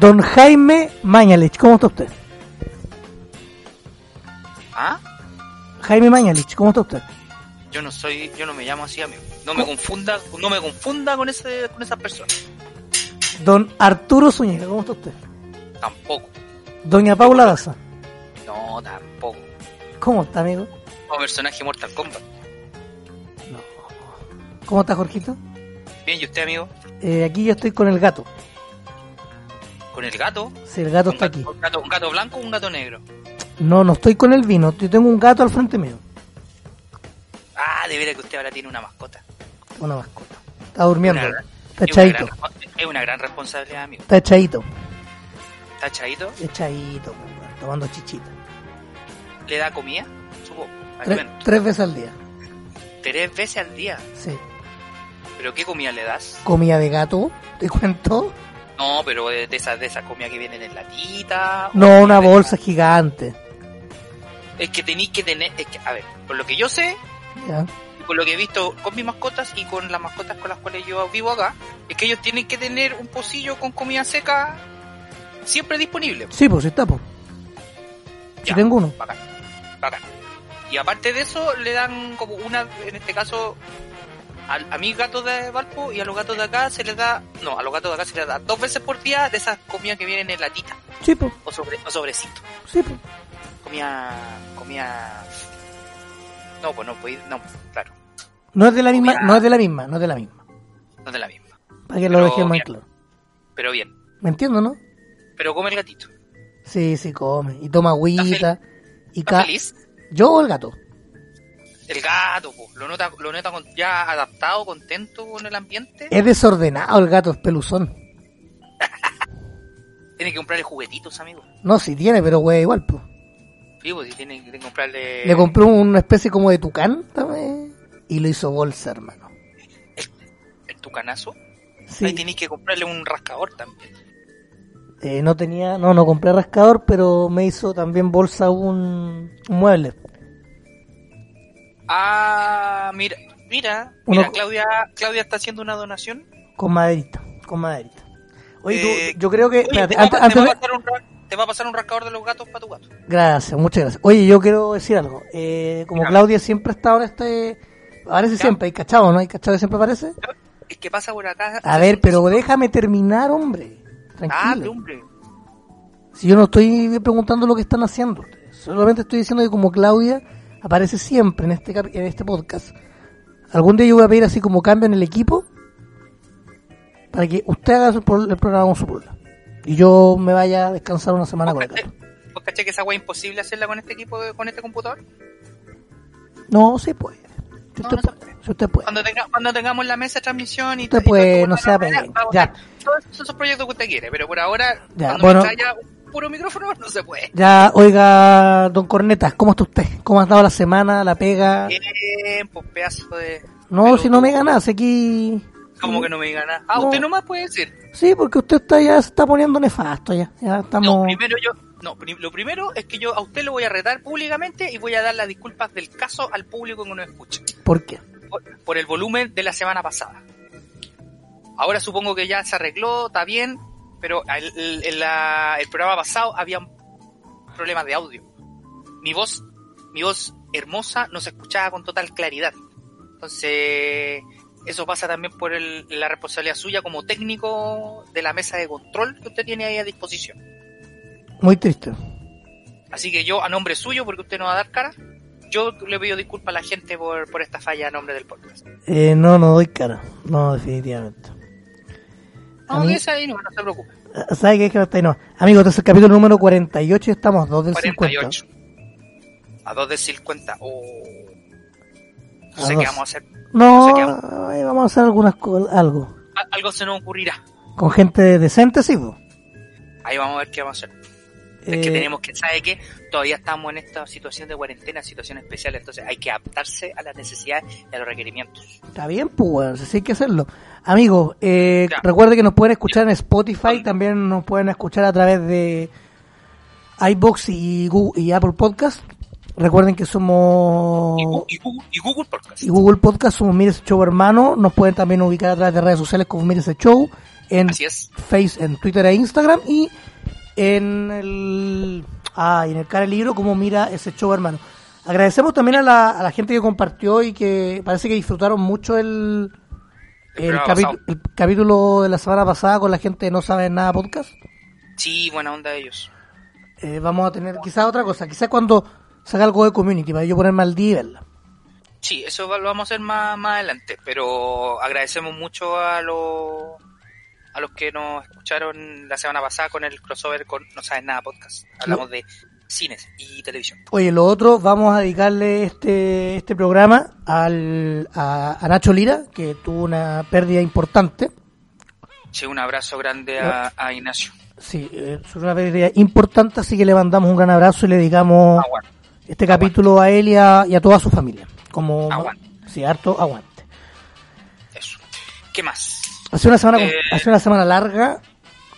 Don Jaime Mañalich, ¿cómo está usted? ¿Ah? Jaime Mañalich, ¿cómo está usted? Yo no soy, yo no me llamo así, amigo. No me confunda, no me confunda con ese, con esa persona. Don Arturo Zúñiga, ¿cómo está usted? Tampoco. Doña Paula Daza, No, tampoco. ¿cómo está, amigo? Como personaje Mortal Kombat. No. ¿Cómo está, Jorgito? Bien, ¿y usted, amigo? Eh, aquí yo estoy con el gato. ¿Con el gato? Sí, el gato ¿Un está gato, aquí. un gato, un gato blanco o un gato negro? No, no estoy con el vino, yo tengo un gato al frente mío. Ah, de veras que usted ahora tiene una mascota. Una mascota. Está durmiendo. Una- Está echadito. es una gran responsabilidad, amigo. Está echadito. ¿Está echadito? Echadito, weón, tomando chichita. ¿Le da comida? Supongo. Tres, tres veces al día. Tres veces al día. Sí. ¿Pero qué comida le das? Comida de gato, te cuento. No, pero de, esas de esas comidas que vienen en latita. No, una bolsa gigante. Es que tenéis que tener, es que, a ver, por lo que yo sé, Ya. y por lo que he visto con mis mascotas y con las mascotas con las cuales yo vivo acá, es que ellos tienen que tener un pocillo con comida seca siempre disponible. Sí, pues está, pues. Ya, tengo uno. bacán, bacán. Y aparte de eso, le dan como una, en este caso, al- a, mis gatos de Valpo y a los gatos de acá se les da, no, a los gatos de acá se les da dos veces por día de esas comidas que vienen en latita Sí, pues. o, sobre, o sobrecito. Sí, pues. Comida, comida... No, pues no, pues, no, claro, No es de la misma, no es de la misma, no es de la misma. no es de la misma. Para que lo dejemos bien. claro. Pero bien, ¿Me entiendo, no? pero come el gatito. Sí, sí, come. Y toma agüita. Y ¿Está ca... feliz? ¿Yo o el gato? El gato, po, lo nota, lo nota con- ya adaptado, contento con el ambiente. Es desordenado el gato, es peluzón. Tiene que comprarle juguetitos, amigo. No, sí tiene, pero güey, igual, pues. Sí, pues, sí, tiene que comprarle... Le compré una especie como de tucán también. Y lo hizo bolsa, hermano. el tucanazo. Ahí Sí. tenéis que comprarle un rascador también. Eh, no tenía, no, no compré rascador, pero me hizo también bolsa un, un mueble. Ah, mira, mira, Uno- mira, Claudia, Claudia está haciendo una donación. Con maderita, con maderita. Oye, Eh, tú, yo creo que, Oye, espérate, te, va, antes, a- te va pasar un, ra- te va a pasar un rascador de los gatos para tu gato. Gracias, muchas gracias. Oye, yo quiero decir algo. Eh, como. Claudia siempre estado en este... Aparece siempre, hay cachado, ¿no? Hay cachado que siempre aparece. Es que pasa por acá. A ver, pero déjame terminar, hombre. Ah, Tranquilo. hombre. Si yo no estoy preguntando lo que están haciendo. Solamente estoy diciendo que como Claudia aparece siempre en este en este podcast, algún día yo voy a pedir así como cambio en el equipo para que usted haga el programa con su polola. Y yo me vaya a descansar una semana con el gato. ¿Vos caché que esa weá es imposible hacerla con este equipo, con este computador? No, se puede. Si usted no puede. Si usted puede. Cuando, tenga, cuando tengamos la mesa de transmisión y Usted y todo puede, esto, no sea vamos a- pequeño. vamos a Ya. Todos esos proyectos que usted quiere, pero por ahora, Ya, cuando bueno. me traiga puro micrófono, no se puede. Ya, oiga, don Cornetas, ¿cómo está usted? ¿Cómo ha estado la semana, la pega? Bien, pues pedazo de... No, pero si no me ganas, aquí... ¿Cómo que no me diga nada? Ah, No. usted nomás puede decir. Sí, porque usted está ya se está poniendo nefasto ya. Ya No, estamos... primero yo... No, lo primero es que yo a usted lo voy a retar públicamente y voy a dar las disculpas del caso al público que nos escucha. ¿Por qué? Por, por el volumen de la semana pasada. Ahora supongo que ya se arregló, está bien, pero el, el- en la- el programa pasado había problemas de audio. Mi voz, mi voz hermosa no se escuchaba con total claridad. Entonces, eso pasa también por el- la responsabilidad suya como técnico de la mesa de control que usted tiene ahí a disposición. Muy triste. Así que yo, a nombre suyo, porque usted no va a dar cara, yo le pido disculpas a la gente por, por esta falla a nombre del podcast. Eh, no, no doy cara. No, definitivamente. A No, mí- ese ahí no, no se preocupe. ¿Sabe qué es que no está ahí? No. Amigo, este es el capítulo número 48 y estamos 2 del 48. A 2 de 50. Oh. No A sé dos. qué vamos a hacer. 50. No, No sé ahí vamos a hacer algunas co- algo. A- Algo se nos ocurrirá. Con gente decente, sí, po. Ahí vamos a ver qué vamos a hacer. Es que Eh, tenemos que, ¿sabe qué? Todavía estamos en esta situación de cuarentena, situación especial, entonces hay que adaptarse a las necesidades y a los requerimientos. Está bien, pues, weón, sí hay que hacerlo. Amigos, eh, recuerde que nos pueden escuchar en Spotify, también nos pueden escuchar a través de iBox y, Google, y Apple Podcast. Recuerden que somos... Y, Google, y Google Podcast. y Google Podcast somos Mires Show Hermano. Nos pueden también ubicar a través de redes sociales como Mires Show en Así. Face, en Twitter e Instagram y en el ah, en el cara del libro como Mira ese show hermano. Agradecemos también a la, a la gente que compartió y que parece que disfrutaron mucho el El el, capítulo de la semana pasada con la gente de No Saben Nada Podcast. Sí, buena onda de ellos. Eh, vamos a tener quizás otra cosa, quizás cuando saca algo de community para yo ponerme al día y verla. Sí, eso lo vamos a hacer más, más adelante, pero agradecemos mucho a los a los que nos escucharon la semana pasada con el crossover con No Sabes Nada Podcast. Hablamos de cines y televisión. Oye, lo otro, vamos a dedicarle este, este programa al, a, a Nacho Lira, que tuvo una pérdida importante. Sí, un abrazo grande a, a Ignacio. Sí, eh, es una pérdida importante, así que le mandamos un gran abrazo y le dedicamos Aguante. este capítulo a él y a, y a toda su familia. Como, Aguante. sí, harto aguante. Eso. ¿Qué más? Hace una semana, Eh, hace una semana larga,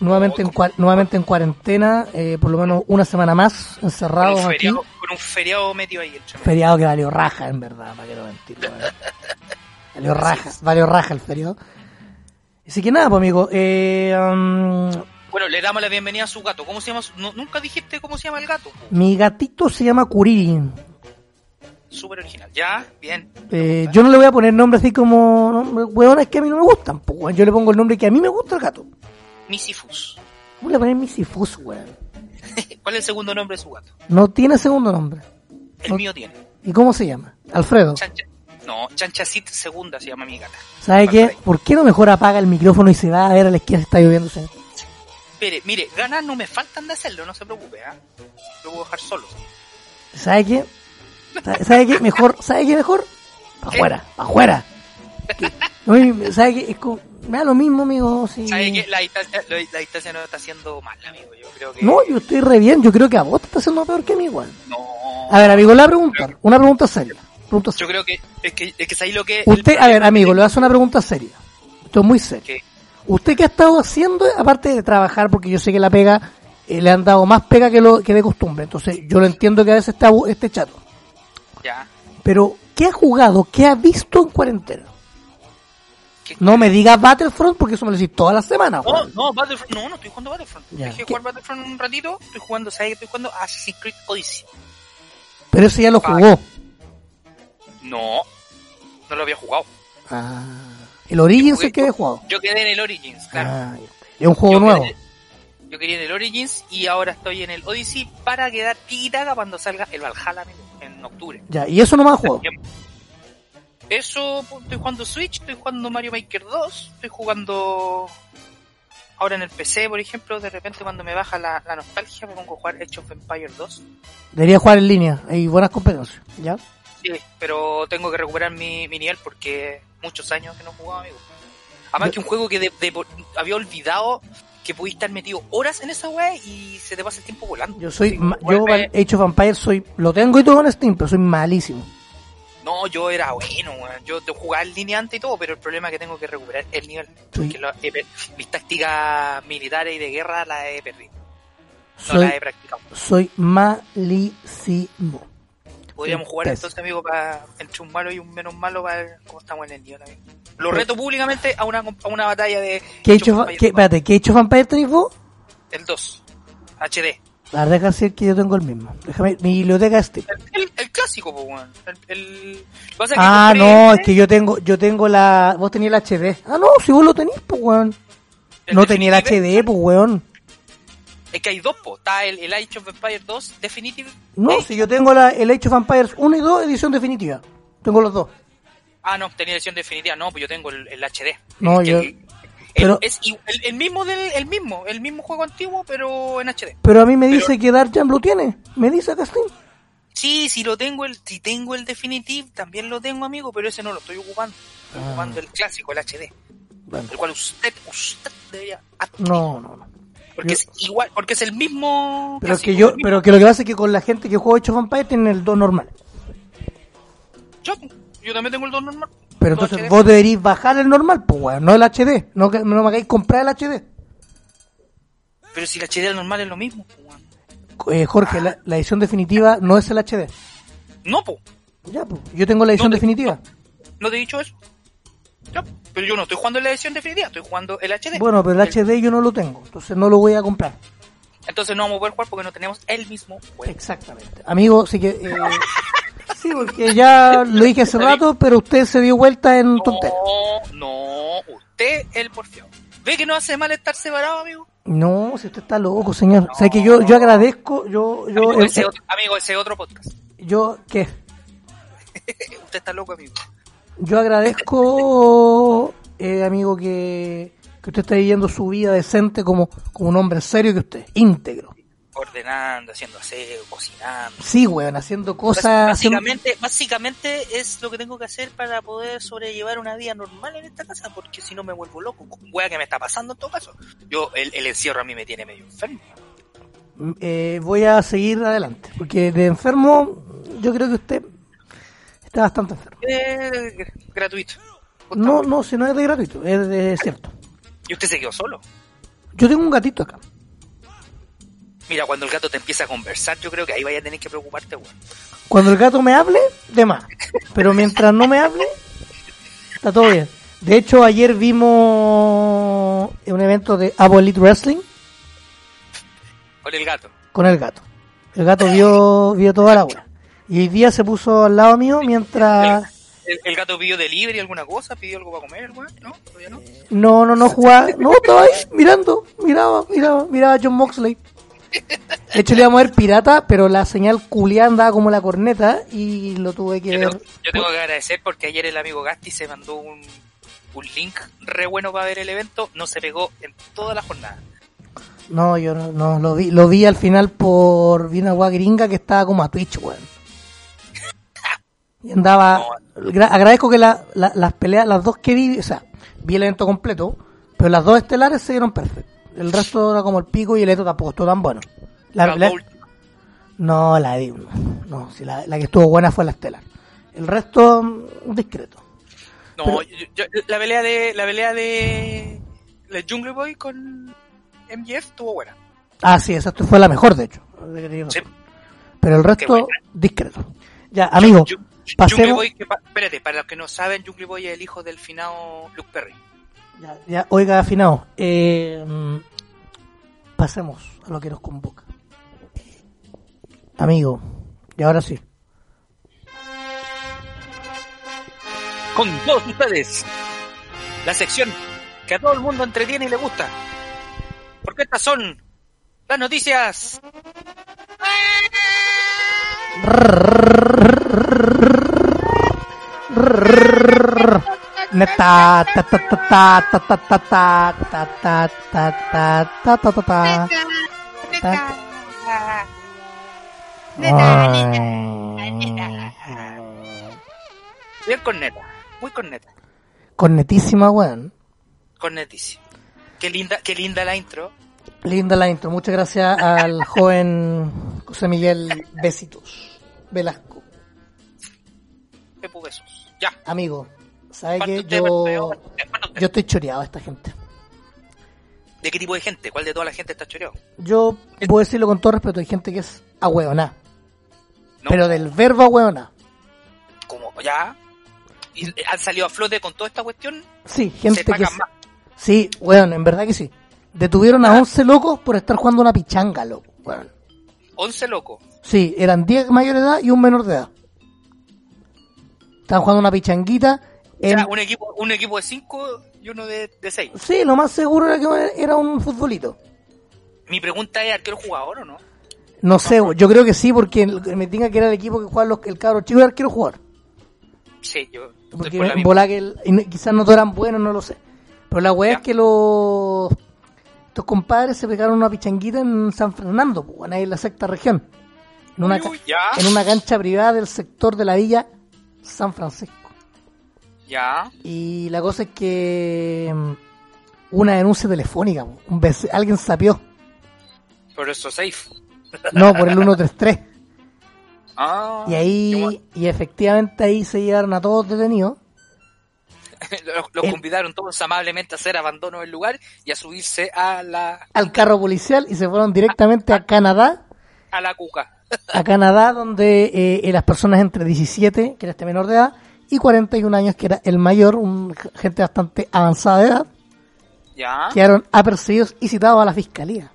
nuevamente en, nuevamente en cuarentena, eh, por lo menos una semana más Con encerrados un, aquí. feriado, con un feriado metido ahí medio. Feriado que valió raja, en verdad, para que no mentir. Valió raja, valió raja el feriado. Así que nada, pues amigo, eh, um, Bueno, le damos la bienvenida a su gato. ¿Cómo se llama? su- no- nunca dijiste cómo se llama el gato. po. mi gatito se llama Kuriri. Súper original. Ya, bien. Eh, yo no le voy a poner nombre así como nombre, hueones que a mí no me gustan. Pues, yo le pongo el nombre que a mí me gusta el gato. Misifus. ¿Cómo le voy a poner Misifus, weón? ¿Cuál es el segundo nombre de su gato? No tiene segundo nombre. El No- mío tiene. ¿Y cómo se llama? Alfredo. Chancha. No, Chanchacit segunda se llama mi gata. ¿Sabe qué? ¿Por qué no mejor apaga el micrófono y se va a ver a la esquina si está lloviendo? Mire, mire, ganas no me faltan de hacerlo, no se preocupe, ¿ah? Lo voy a dejar solo. ¿Sabe qué? ¿Sabe- ¿Sabe qué? Mejor, ¿sabe qué mejor? Pa' ¿Qué? afuera, pa' afuera. Oye, ¿Sabe qué? Es como- me da lo mismo, amigo. Si... ¿Sabe que la distancia, lo- la distancia no está haciendo mal, amigo? Yo creo que... No, yo estoy re bien. Yo creo que a vos te está haciendo peor que a mí, igual. No. A ver, amigo, le voy a preguntar. Una pregunta seria. Pregunta Yo creo que es que, es que es ahí lo que... Usted, a ver, amigo, le voy a hacer una pregunta seria. Esto es muy serio. ¿Usted qué ha estado haciendo, aparte de trabajar, porque yo sé que la pega, eh, le han dado más pega que lo que de costumbre? Entonces, yo lo entiendo que a veces está este chato. Ya. Pero, ¿qué ha jugado? ¿Qué ha visto en cuarentena? ¿Qué- No me diga Battlefront porque eso me lo decís todas las semanas. No, no, Battlefront, no, no estoy jugando Battlefront. Ya. Dejé ¿Qué? jugar Battlefront un ratito, estoy jugando, ¿sabes que estoy jugando? Assassin's Creed Odyssey. Pero ese ya lo jugó. No, no lo había jugado. Ah, el Origins Jugué- es que había jugado. Yo quedé en el Origins, claro. Ah, es un juego yo nuevo. Quedé, yo quería en el Origins y ahora estoy en el Odyssey para quedar tiquitaca cuando salga el Valhalla amigo, en octubre. Ya, y eso no me ha jugado. Eso, pues, estoy jugando Switch, estoy jugando Mario Maker 2, estoy jugando ahora en el PC, por ejemplo, de repente cuando me baja la, la nostalgia me pongo a jugar Age of Empire 2. Debería jugar en línea. Hay buenas competencias. ¿Ya? Sí, pero tengo que recuperar mi, mi nivel porque muchos años que no jugaba, amigo. Además Yo- que un juego que de- de- había olvidado que pudiste estar metido horas en esa wea y se te pasa el tiempo volando. Yo soy, ma- yo Age of Empires soy, lo tengo y todo en Steam, pero soy malísimo. No, yo era bueno, weón. Yo jugaba en línea antes y todo, pero el problema es que tengo que recuperar el nivel. Porque mis tácticas militares y de guerra las he perdido. No soy, las he practicado. soy malísimo. Podríamos jugar entonces, amigo, para entre un malo y un menos malo para ver cómo estamos en el nivel, amigo. Lo reto públicamente a una, a una batalla de ¿Qué Age of qué, 2. espérate, ¿qué Age of Empires tenés vos? El 2. HD. La verdad decir que yo tengo el mismo. Déjame, mi biblioteca es Steam. El, el, el clásico, pues, weón. El, que pasa es que Ah, no, este, es que yo tengo, yo tengo la, vos tenías el HD. Ah, no, si vos lo tenés, pues weón. No tenía el HD, pues weón. Es que hay dos, po. Está el, el Age of Empires 2 Definitive. No, si yo tengo la, el Age of Empires 1 y 2, edición definitiva. Tengo los dos. Ah, no, tenía edición definitiva. No, pues yo tengo el, el HD. No, yo- el- pero- es el, mismo del, el mismo, el mismo juego antiguo, pero en HD. Pero a mí me Pero- dice que Dark Jam lo tiene. Me dice Steam. Sí, si lo tengo el, si tengo el Definitive, también lo tengo, amigo, pero ese no lo estoy ocupando. Estoy Ah. ocupando el clásico, el HD. Bueno, El cual usted, usted debería No, no, no. porque Yo- es igual, porque es el mismo Pero casi, que yo, pero que lo que pasa es que con la gente que juega 8 Vampire tienen el 2 normal. yo, yo también tengo el 2 normal. Pero entonces HD. vos deberíais bajar el normal, pues weón, no el HD. No, no me hagáis comprar el HD. Pero si el HD normal es lo mismo. Eh, Jorge, la, la edición definitiva no es el HD. No, po, Ya, pues. Yo tengo la edición definitiva. no te he dicho eso. Ya, pero yo no estoy jugando en la edición definitiva, estoy jugando el HD. Bueno, pero el HD yo no lo tengo, entonces no lo voy a comprar. Entonces no vamos a poder jugar porque no tenemos el mismo juego. Exactamente. Amigo, sí que... eh, sí, porque ya lo dije hace rato, pero usted se dio vuelta en. No, no, usted el porfiado. ¿Ve que no hace mal estar separado, amigo? No, si usted está loco, señor. O sea que yo, yo agradezco, yo, yo, amigo, ese eh, otro, amigo, ese otro podcast. yo, ¿qué? Usted está loco, amigo. Yo agradezco, eh, amigo, que, que usted esté viviendo su vida decente como, como un hombre serio que usted, íntegro. Ordenando, haciendo aseo, cocinando. Sí, weón, haciendo cosas... Básicamente, básicamente es lo que tengo que hacer para poder sobrellevar una vida normal en esta casa, porque si no me vuelvo loco. Wea que me está pasando en todo caso. Yo, el, el encierro a mí me tiene medio enfermo. eh, voy a seguir adelante, porque de enfermo yo creo que usted está bastante enfermo. Eh, gr- gratuito. No, no, si no es de gratuito, es de cierto. Y usted se quedó solo. Yo tengo un gatito acá. Mira, cuando el gato te empieza a conversar, yo creo que ahí vaya a tener que preocuparte, weón. Cuando el gato me hable, de más. Pero mientras no me hable, está todo bien. De hecho, ayer vimos un evento de Abo Elite Wrestling Con el gato. con el gato. El gato vio, vio toda la hora. Y hoy día se puso al lado mío mientras... ¿El, el gato pidió delivery alguna cosa? ¿Pidió algo para comer, weón? ¿No? ¿Todavía no? No, no, no jugaba. No, estaba ahí mirando. Miraba, miraba, miraba a John Moxley. De hecho, le íbamos a ver pirata, pero la señal culiada andaba como la corneta y lo tuve que Yo ver. tengo, yo tengo que agradecer porque ayer el amigo Gasti se mandó un, un link re bueno para ver el evento. No se pegó en toda la jornada. No, yo no, no, lo vi, lo vi al final por vi una gringa que estaba como a Twitch, weón. Y andaba, gra- agradezco que la, la- las peleas, las dos que vi, o sea, vi el evento completo, pero las dos estelares se dieron perfecto. El resto era como el pico y el evento tampoco estuvo tan bueno. La, La no, la di, no, sí, la, la que estuvo buena fue la estelar. El resto, mm, discreto. No, Pero- yo- yo- la pelea de la pelea de la Jungle Boy con MJF estuvo buena. Ah, sí, esa fue la mejor, de hecho. Sí. Pero el resto, discreto. Ya, amigo, Ju- Jungle. Boy, que espérate, para los que no saben, Jungle Boy es el hijo del finado Luke Perry. Ya, ya, oiga, afinado. Eh, mm, pasemos a lo que nos convoca. Amigo, y ahora sí. Con todos ustedes, la sección que a todo el mundo entretiene y le gusta. Porque estas son las noticias. Neta, ta ta ta ta ta ta ta ta ta ta ta ta ta ta ta ta. Ta- Bien corneta, muy corneta, Cornetísima, weón. cornetísimo. Qué linda, qué linda la intro. Linda la intro. Muchas gracias al joven José Miguel Besitos Velasco. Pepu besos. Ya. Amigo, ¿sabe que yo, yo, estoy choreado a esta gente? ¿De qué tipo de gente? ¿Cuál de toda la gente está choreado? Yo puedo decirlo con todo respeto, hay gente que es ahueoná. ¿No? Pero del verbo ahueoná. Como ya. Y han salido a flote con toda esta cuestión. Sí, gente que... más. Sí, weón, en verdad que sí. Detuvieron a 11 locos por estar jugando una pichanga, loco. weón. 11 locos. Sí, eran 10 mayores de edad y un menor de edad. Estaban jugando una pichanguita. O sea, un equipo, un equipo de 5 y uno de 6. Sí, lo más seguro era que era un futbolito. Mi pregunta es, ¿arquero jugador o no? No sé, yo creo que sí, porque me tenga que era el equipo que juega los, el cabro chico era arquero jugador. Sí, yo Porque por en bola que el- quizás no todos eran buenos, no lo sé. Pero la weá es que los estos compadres se pegaron una pichanguita en San Fernando, pues, ahí en la sexta región. En una, Uy, en una cancha privada del sector de la villa San Francisco. Ya. Y la cosa es que mm, una denuncia telefónica. Un vec- alguien sapió. Por eso safe. No, por el 133. Ah. Y ahí, y efectivamente ahí se llevaron a todos detenidos. los, los El- convidaron todos amablemente a hacer abandono del lugar y a subirse a la, al carro policial y se fueron directamente a Canadá, a la cuca. a Canadá donde eh, las personas entre 17, que era este menor de edad, y 41 años, que era el mayor, un, gente bastante avanzada de edad, Ya. quedaron apercibidos y citados a la fiscalía.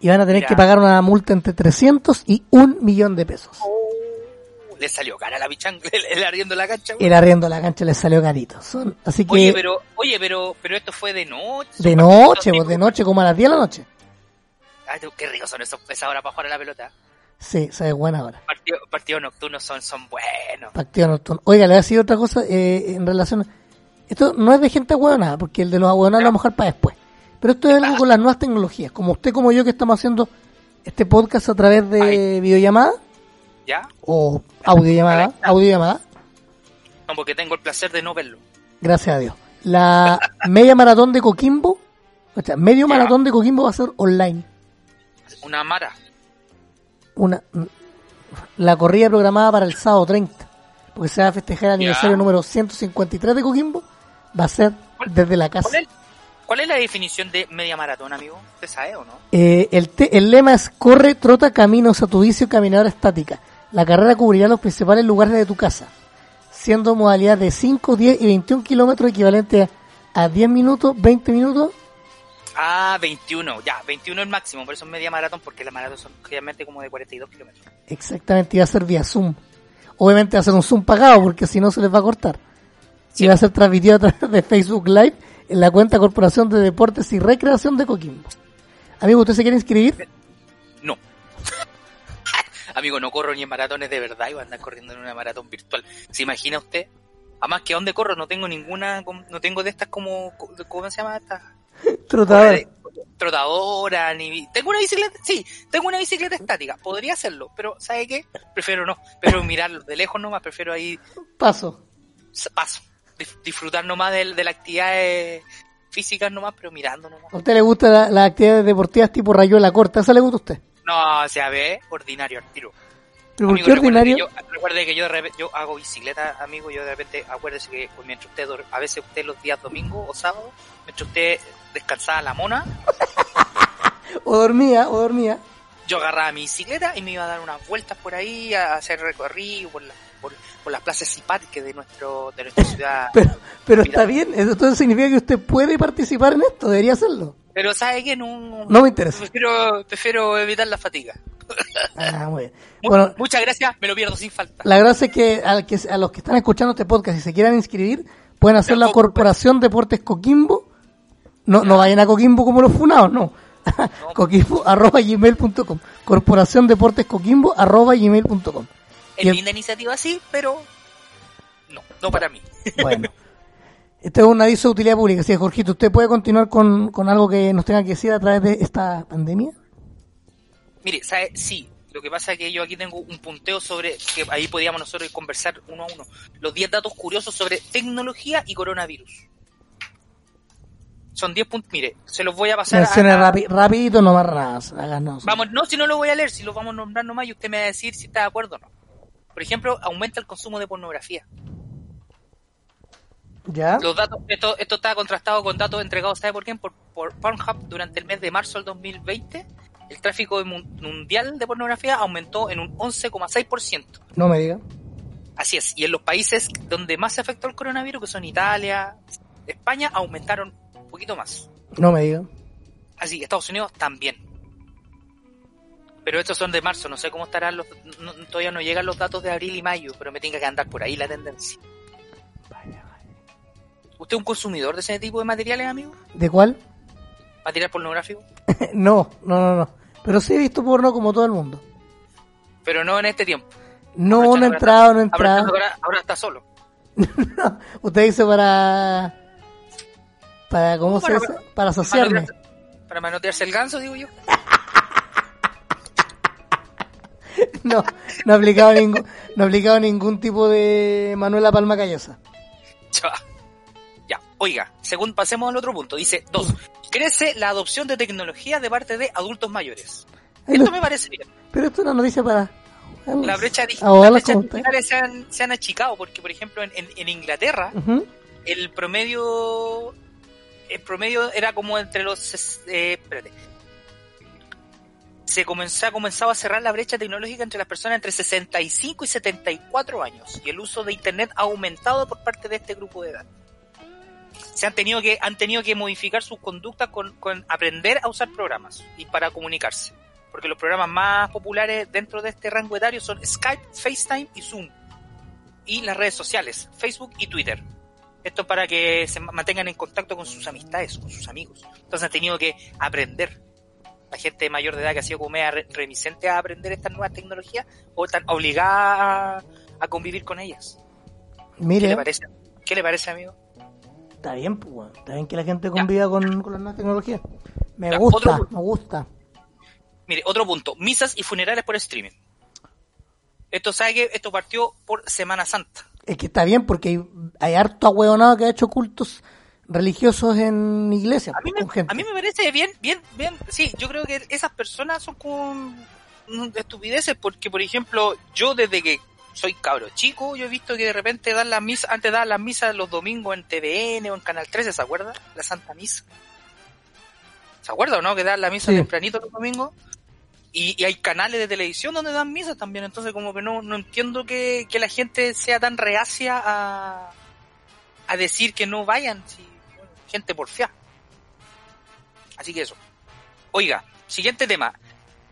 Y van a tener Ya. que pagar una multa entre 300 y un millón de pesos. Oh, le salió cara la pichanga, el, el arriendo de la cancha. güey. El arriendo a la cancha les salió carito. Son, así que Oye, pero, oye, pero, pero esto fue de noche. de noche, partidos pues, de noche, como a las 10 de la noche. Ay, qué ricos son esos esas horas para jugar a la pelota. Sí, se ve buena hora. Partidos partidos nocturnos son, son buenos. Partido nocturno. Oiga, le voy a decir otra cosa eh, en relación. Esto no es de gente huevonada, porque el de los ahueonados lo vamos a dejar para después. Pero esto es algo con las nuevas tecnologías. Como usted, como yo, que estamos haciendo este podcast a través de videollamada ¿Ya? o audiollamada. Audiollamada. No, porque tengo el placer de no verlo. Gracias a Dios. La media maratón de Coquimbo, o sea, medio Ya. maratón de Coquimbo va a ser online. Una mara. Una, la corrida programada para el sábado 30, porque se va a festejar el aniversario número 153 de Coquimbo, va a ser desde la casa. ¿Cuál es, ¿Cuál es la definición de media maratón, amigo? ¿Usted sabe o no? Eh, el, te- el lema es corre, trota, caminos a tu vicio, caminadora estática. La carrera cubrirá los principales lugares de tu casa, siendo modalidad de 5, 10 y 21 kilómetros equivalente a, a 10 minutos, 20 minutos. Ah, 21, ya, 21 el máximo, por eso es media maratón, porque las maratón son generalmente como de 42 kilómetros. Exactamente, va a ser vía Zoom. Obviamente va a ser un Zoom pagado, porque si no se les va a cortar. Sí. Y va a ser transmitido a través de Facebook Live en la cuenta Corporación de Deportes y Recreación de Coquimbo. Amigo, ¿usted se quiere inscribir? No. Amigo, no corro ni en maratones de verdad voy a andar corriendo en una maratón virtual. ¿Se imagina usted? Además que a dónde corro no tengo ninguna, no tengo de estas como, ¿cómo se llama estas? Trotador. Trotadora, ni... Tengo una bicicleta, sí, tengo una bicicleta estática, podría hacerlo, pero ¿sabe qué? Prefiero no, prefiero mirarlo de lejos nomás, prefiero ahí Paso. paso, disfrutar nomás de, de las actividades físicas nomás, pero mirando nomás. ¿A usted le gustan la- las actividades deportivas tipo rayuela corta? ¿Esa le gusta a usted? No, o sea, ve, ordinario al tiro. ¿Pero Amigo, qué ordinario? que yo- recuerde que yo, yo hago bicicleta, amigo, yo de repente, acuérdese que pues, mientras usted, a veces usted los días domingo o sábado, mientras usted descansaba la mona, O dormía, o dormía. yo agarraba mi bicicleta y me iba a dar unas vueltas por ahí, a hacer recorrido por, la- por, por las plazas parques de nuestro de nuestra ciudad. Pero, pero está bien, eso entonces significa que usted puede participar en esto, debería hacerlo. Pero ¿sabe qué? No, No me interesa. prefiero, prefiero evitar la fatiga. Ah, muy bien. Mu- Bueno, Muchas gracias, me lo pierdo sin falta. la gracia es que, al que a los que están escuchando este podcast, si se quieran inscribir, pueden hacer la Tampoco, Corporación Deportes Coquimbo. No, no vayan a Coquimbo como los funados, no. Coquimbo arroba gmail.com. Corporación Deportes Coquimbo arroba gmail.com. Es el- linda iniciativa, sí, pero no, no para mí. Bueno. Este es un aviso de utilidad pública. Así que, Jorgito, ¿usted puede continuar con, con algo que nos tenga que decir a través de esta pandemia? Mire, ¿sabe? sí, lo que pasa es que yo aquí tengo un punteo sobre, que ahí podíamos nosotros conversar uno a uno, los 10 datos curiosos sobre tecnología y coronavirus. Son 10 puntos, mire, se los voy a pasar a... rapi- rapidito, no más nada. Vamos, no, si no lo voy a leer, si lo vamos a nombrar nomás y usted me va a decir si está de acuerdo o no. Por ejemplo, aumenta el consumo de pornografía. ¿Ya? Los datos, esto, esto está contrastado con datos entregados, ¿sabe por quién? Por, por Pornhub durante el mes de marzo del 2020. El tráfico mundial de pornografía aumentó en un 11,6%. No me diga. Así es. Y en los países donde más se afectó el coronavirus, que son Italia, España, aumentaron poquito más. No me diga. Así que Estados Unidos también. Pero estos son de marzo, no sé cómo estarán los... no- todavía no llegan los datos de abril y mayo, pero me tenga que andar por ahí la tendencia. ¿Usted es un consumidor de ese tipo de materiales, amigo? ¿De cuál? ¿Material pornográfico? no, no, no, no. Pero sí he visto porno como todo el mundo. Pero no en este tiempo. No, no he entrado, no he entrado. ahora, ahora está solo. Usted dice para... Para, ¿cómo se Para- dice? Para asociarme. Para manotearse el ganso, digo yo. No, no he aplicado ningún, no he aplicado ningún tipo de Manuela Palma Callosa. Ya. Oiga, según pasemos al otro punto, dice dos, crece la adopción de tecnología de parte de adultos mayores. Esto lo- me parece bien. Pero esto es una noticia para... La brecha, dig- Ahora las brechas digitales se han, se han achicado porque, por ejemplo, en, en- en Inglaterra el promedio el promedio era como entre los eh, espérate se comenzó, ha comenzado a cerrar la brecha tecnológica entre las personas entre 65 y 74 años y el uso de internet ha aumentado por parte de este grupo de edad se han tenido que han tenido que modificar sus conductas con, con aprender a usar programas y para comunicarse porque los programas más populares dentro de este rango etario son Skype, FaceTime y Zoom y las redes sociales, Facebook y Twitter. Esto para que se mantengan en contacto con sus amistades, con sus amigos. Entonces han tenido que aprender. La gente mayor de edad que ha sido como media re- reticente a aprender estas nuevas tecnologías o están obligada a, a convivir con ellas. ¿Qué Mire, le parece? ¿Qué le parece, amigo? está bien, pues, weón. está bien que la gente conviva con, con las nuevas tecnologías. Me Ya, gusta, me gusta. Mire, otro punto. Misas y funerales por streaming. Esto sabe que esto partió por Semana Santa. Es que está bien porque hay, hay harto ahueonado que ha hecho cultos religiosos en iglesias A mí, con me, gente. a mí me parece bien, bien, bien. Sí, yo creo que esas personas son como mm, estupideces porque, por ejemplo, yo desde que soy cabro chico, yo he visto que de repente dan las misas, antes daban las misas los domingos en TVN o en Canal 13, ¿se acuerda? La Santa Misa. ¿Se acuerda o no? Que dan la misa Sí. tempranito los domingos. Y, y hay canales de televisión donde dan misas también, entonces como que no, no entiendo que, que la gente sea tan reacia a, a decir que no vayan, si, bueno, gente porfiada. Así que eso. Oiga, siguiente tema.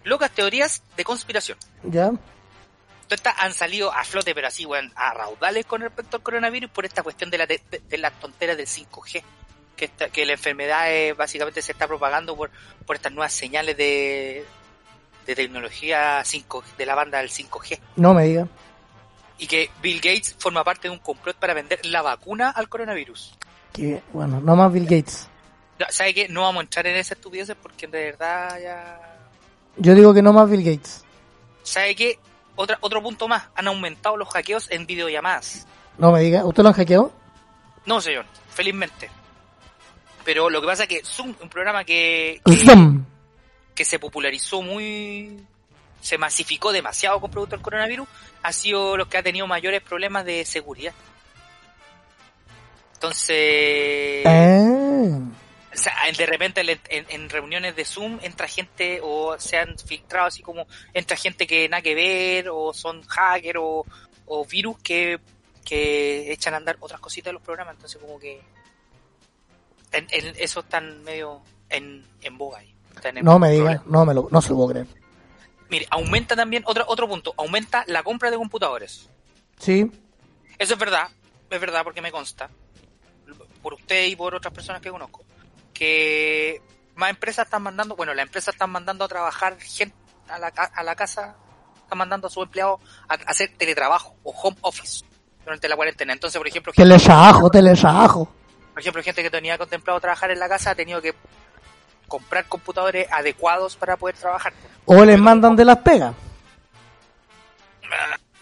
Locas teorías de conspiración. ¿Ya? Estas han salido a flote, pero así, weón, a raudales con respecto al coronavirus por esta cuestión de la, de, de la tontera del 5G. Que, esta- que la enfermedad eh, básicamente se está propagando por, por estas nuevas señales de, de tecnología 5, de la banda del 5G. No me diga. Y que Bill Gates forma parte de un complot para vender la vacuna al coronavirus. Que, bueno, no más Bill Gates. ¿Sabe qué? No vamos a entrar en esas estupideces porque de verdad ya... Yo digo que no más Bill Gates. ¿Sabe qué? Otra, otro punto más. Han aumentado los hackeos en videollamadas. No me diga. ¿Usted lo han hackeado? No, señor. Felizmente. Pero lo que pasa es que Zoom, un programa que, que, Zoom. Que se popularizó muy... Se masificó demasiado con producto del coronavirus, ha sido los que ha tenido mayores problemas de seguridad. Entonces... Ah. O sea, de repente en, en- en reuniones de Zoom entra gente o se han filtrado así como entra gente que nada que ver o son hackers o, o virus que, que echan a andar otras cositas de los programas. Entonces como que en, en- eso están medio en, en boga ahí. No me diga. problema. No me lo, no se lo puedo creer. Mire, aumenta también otro, otro punto, aumenta la compra de computadores. Sí. Eso es verdad, es verdad porque me consta, por usted y por otras personas que conozco, que más empresas están mandando, bueno, las empresas están mandando a trabajar gente a la, a la casa, están mandando a sus empleados a, a hacer teletrabajo o home office durante la cuarentena. Entonces, por ejemplo, Teletrabajo, teletrabajo. por ejemplo, gente que tenía contemplado trabajar en la casa ha tenido que comprar computadores adecuados para poder trabajar. O les mandan de las pegas.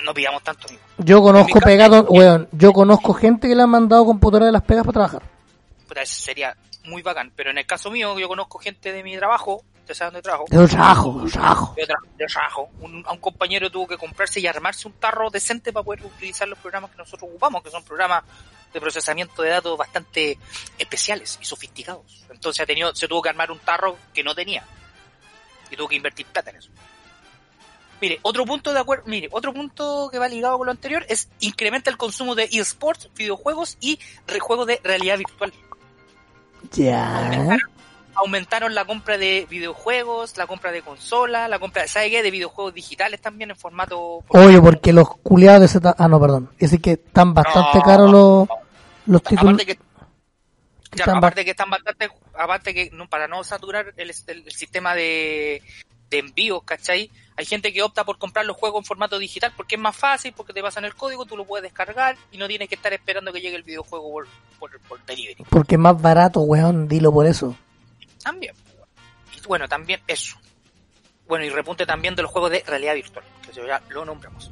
No pidamos tanto, amigo. Yo conozco pegados, weón, yo conozco gente que le han mandado computadoras de las pegas para trabajar. Puta, eso sería muy bacán. Pero en el caso mío, yo conozco gente de mi trabajo, usted sabe dónde trabajo, De trabajo, de trabajo. tra- yo trabajo. Un, a un compañero tuvo que comprarse y armarse un tarro decente para poder utilizar los programas que nosotros ocupamos, que son programas de procesamiento de datos bastante especiales y sofisticados. Entonces ha tenido, se tuvo que armar un tarro que no tenía. Y tuvo que invertir plata en eso. Mire, otro punto de acuerdo, mire, otro punto que va ligado con lo anterior es incrementa el consumo de eSports, videojuegos y juegos de realidad virtual. Ya. Aumentaron, aumentaron la compra de videojuegos, la compra de consolas, la compra, ¿sabe qué? De videojuegos digitales también en formato... Oye, porque los culiados de Z... Ah, no, perdón. Es decir que están bastante No, caros los, los títulos. Aparte que, están aparte que están bastante, aparte que no, para no saturar el, el- el sistema de, de envíos, ¿cachai? Hay gente que opta por comprar los juegos en formato digital porque es más fácil, porque te pasan el código, tú lo puedes descargar y no tienes que estar esperando que llegue el videojuego por, por, por delivery. Porque es más barato, weón, dilo por eso. También. Y bueno, también eso. Bueno, y repunte también de los juegos de realidad virtual, que ya lo nombramos.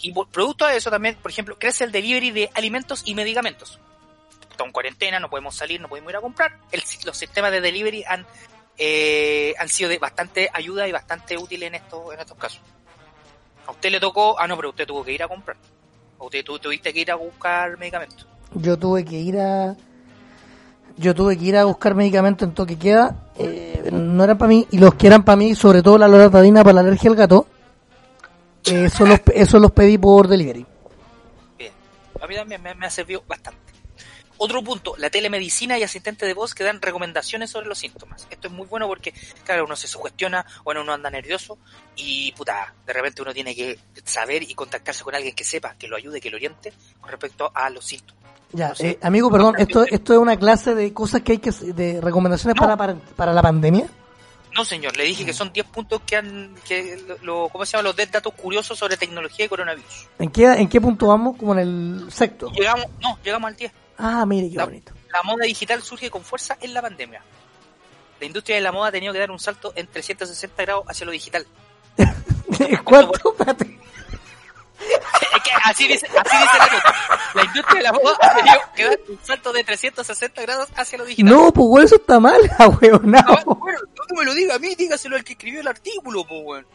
Y por- producto de eso también, por ejemplo, crece el delivery de alimentos y medicamentos. En cuarentena, no podemos salir, no podemos ir a comprar. El- los sistemas de delivery han, eh, han sido de bastante ayuda y bastante útiles en estos, en estos casos. A usted le tocó, ah no, pero usted tuvo que ir a comprar. O usted tu- tuviste que ir a buscar medicamentos. Yo tuve que ir a. Yo tuve que ir a buscar medicamentos en toque queda. eh, no eran para mí. Y los que eran para mí, sobre todo la loratadina para la alergia al gato. eh, eso, los, eso los pedí por delivery. Bien. A mí también me, me ha servido bastante. Otro punto, la telemedicina y asistente de voz que dan recomendaciones sobre los síntomas. Esto es muy bueno porque, claro, uno se sugestiona, bueno, uno anda nervioso y, puta, de repente uno tiene que saber y contactarse con alguien que sepa, que lo ayude, que lo oriente con respecto a los síntomas. Ya, eh, amigo, perdón, esto, esto es una clase de cosas que hay que. de recomendaciones No. para, para, para la pandemia. No, señor, le dije que son 10 puntos que han, que lo, lo- ¿cómo se llama? Los 10 datos curiosos sobre tecnología y coronavirus. ¿En qué, ¿En qué punto vamos? Como en el sexto. Llegamos, no, llegamos al 10. Ah, mire, qué La- bonito. La moda digital surge con fuerza en la pandemia. La industria de la moda ha tenido que dar un salto en 360 grados hacia lo digital. ¿Cuánto? Es que así dice, así dice la nota. La industria de la moda ha tenido que dar un salto de 360 grados hacia lo digital. No, pues eso está mal, ahueonao. Ah, bueno, no me lo diga a mí, dígaselo al que escribió el artículo, pues, weón.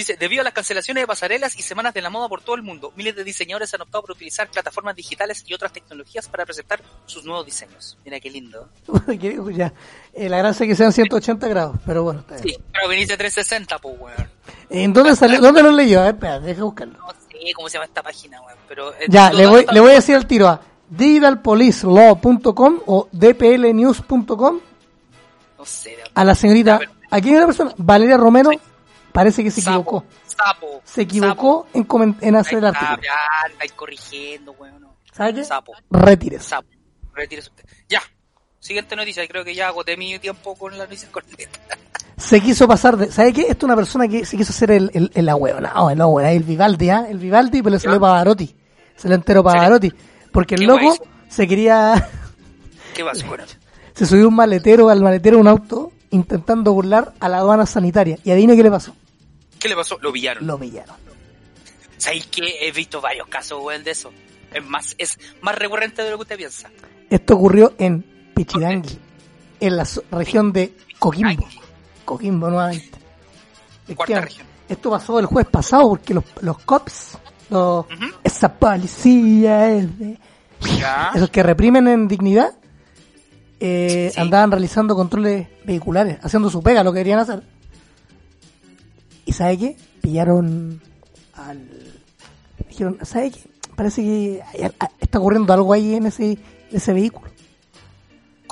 Dice, debido a las cancelaciones de pasarelas y semanas de la moda por todo el mundo, miles de diseñadores han optado por utilizar plataformas digitales y otras tecnologías para presentar sus nuevos diseños. Mira qué lindo. Ya. Eh, la gracia es que sean 180 grados, pero bueno, está bien. Sí, pero veniste 360, pues, weón. ¿En dónde salió? ¿Dónde lo leyó? A ver, espera, deja buscarlo. No sé cómo se llama esta página, weón. Pero, eh, Ya, le voy, le voy a decir al tiro a digitalpolicelaw.com o dplnews.com No sé. de- a la señorita, aquí hay una persona, Valeria Romero, parece que se Sapo, equivocó. Sapo. Se equivocó en, comen- en hacer el artículo. ya, estáis corrigiendo, weón. no. ¿Sabe qué? Sapo. Retires. Sapo. Retírese usted. Ya. Siguiente noticia. Creo que ya agoté mi tiempo con la noticia corneta. Se quiso pasar de, ¿sabe qué? Esto es una persona que se quiso hacer el, el, el ahueonao, el ahueonao, el Vivaldi, ¿ah? El Vivaldi, pero le salió Ya. Pavarotti. Se lo entero Pavarotti. Porque el loco guay. se quería, ¿Qué basura? se subió un maletero al maletero un auto intentando burlar a la aduana sanitaria. Y adivine qué le pasó. ¿Qué le pasó? Lo pillaron. Lo pillaron. ¿Sabéis que he visto varios casos, weón, de eso? Es más, es más recurrente de lo que usted piensa. Esto ocurrió en Pichidangui, en la región de Coquimbo. Coquimbo nuevamente. Cuarta región. Esto pasó el jueves pasado porque los, los cops, los, esa policía es de- esos que reprimen en dignidad, eh, Sí. andaban realizando controles vehiculares, haciendo su pega, lo que querían hacer. ¿Y sabe qué? Pillaron al... Dijeron, ¿sabe qué? Parece que está ocurriendo algo ahí en ese, ese vehículo.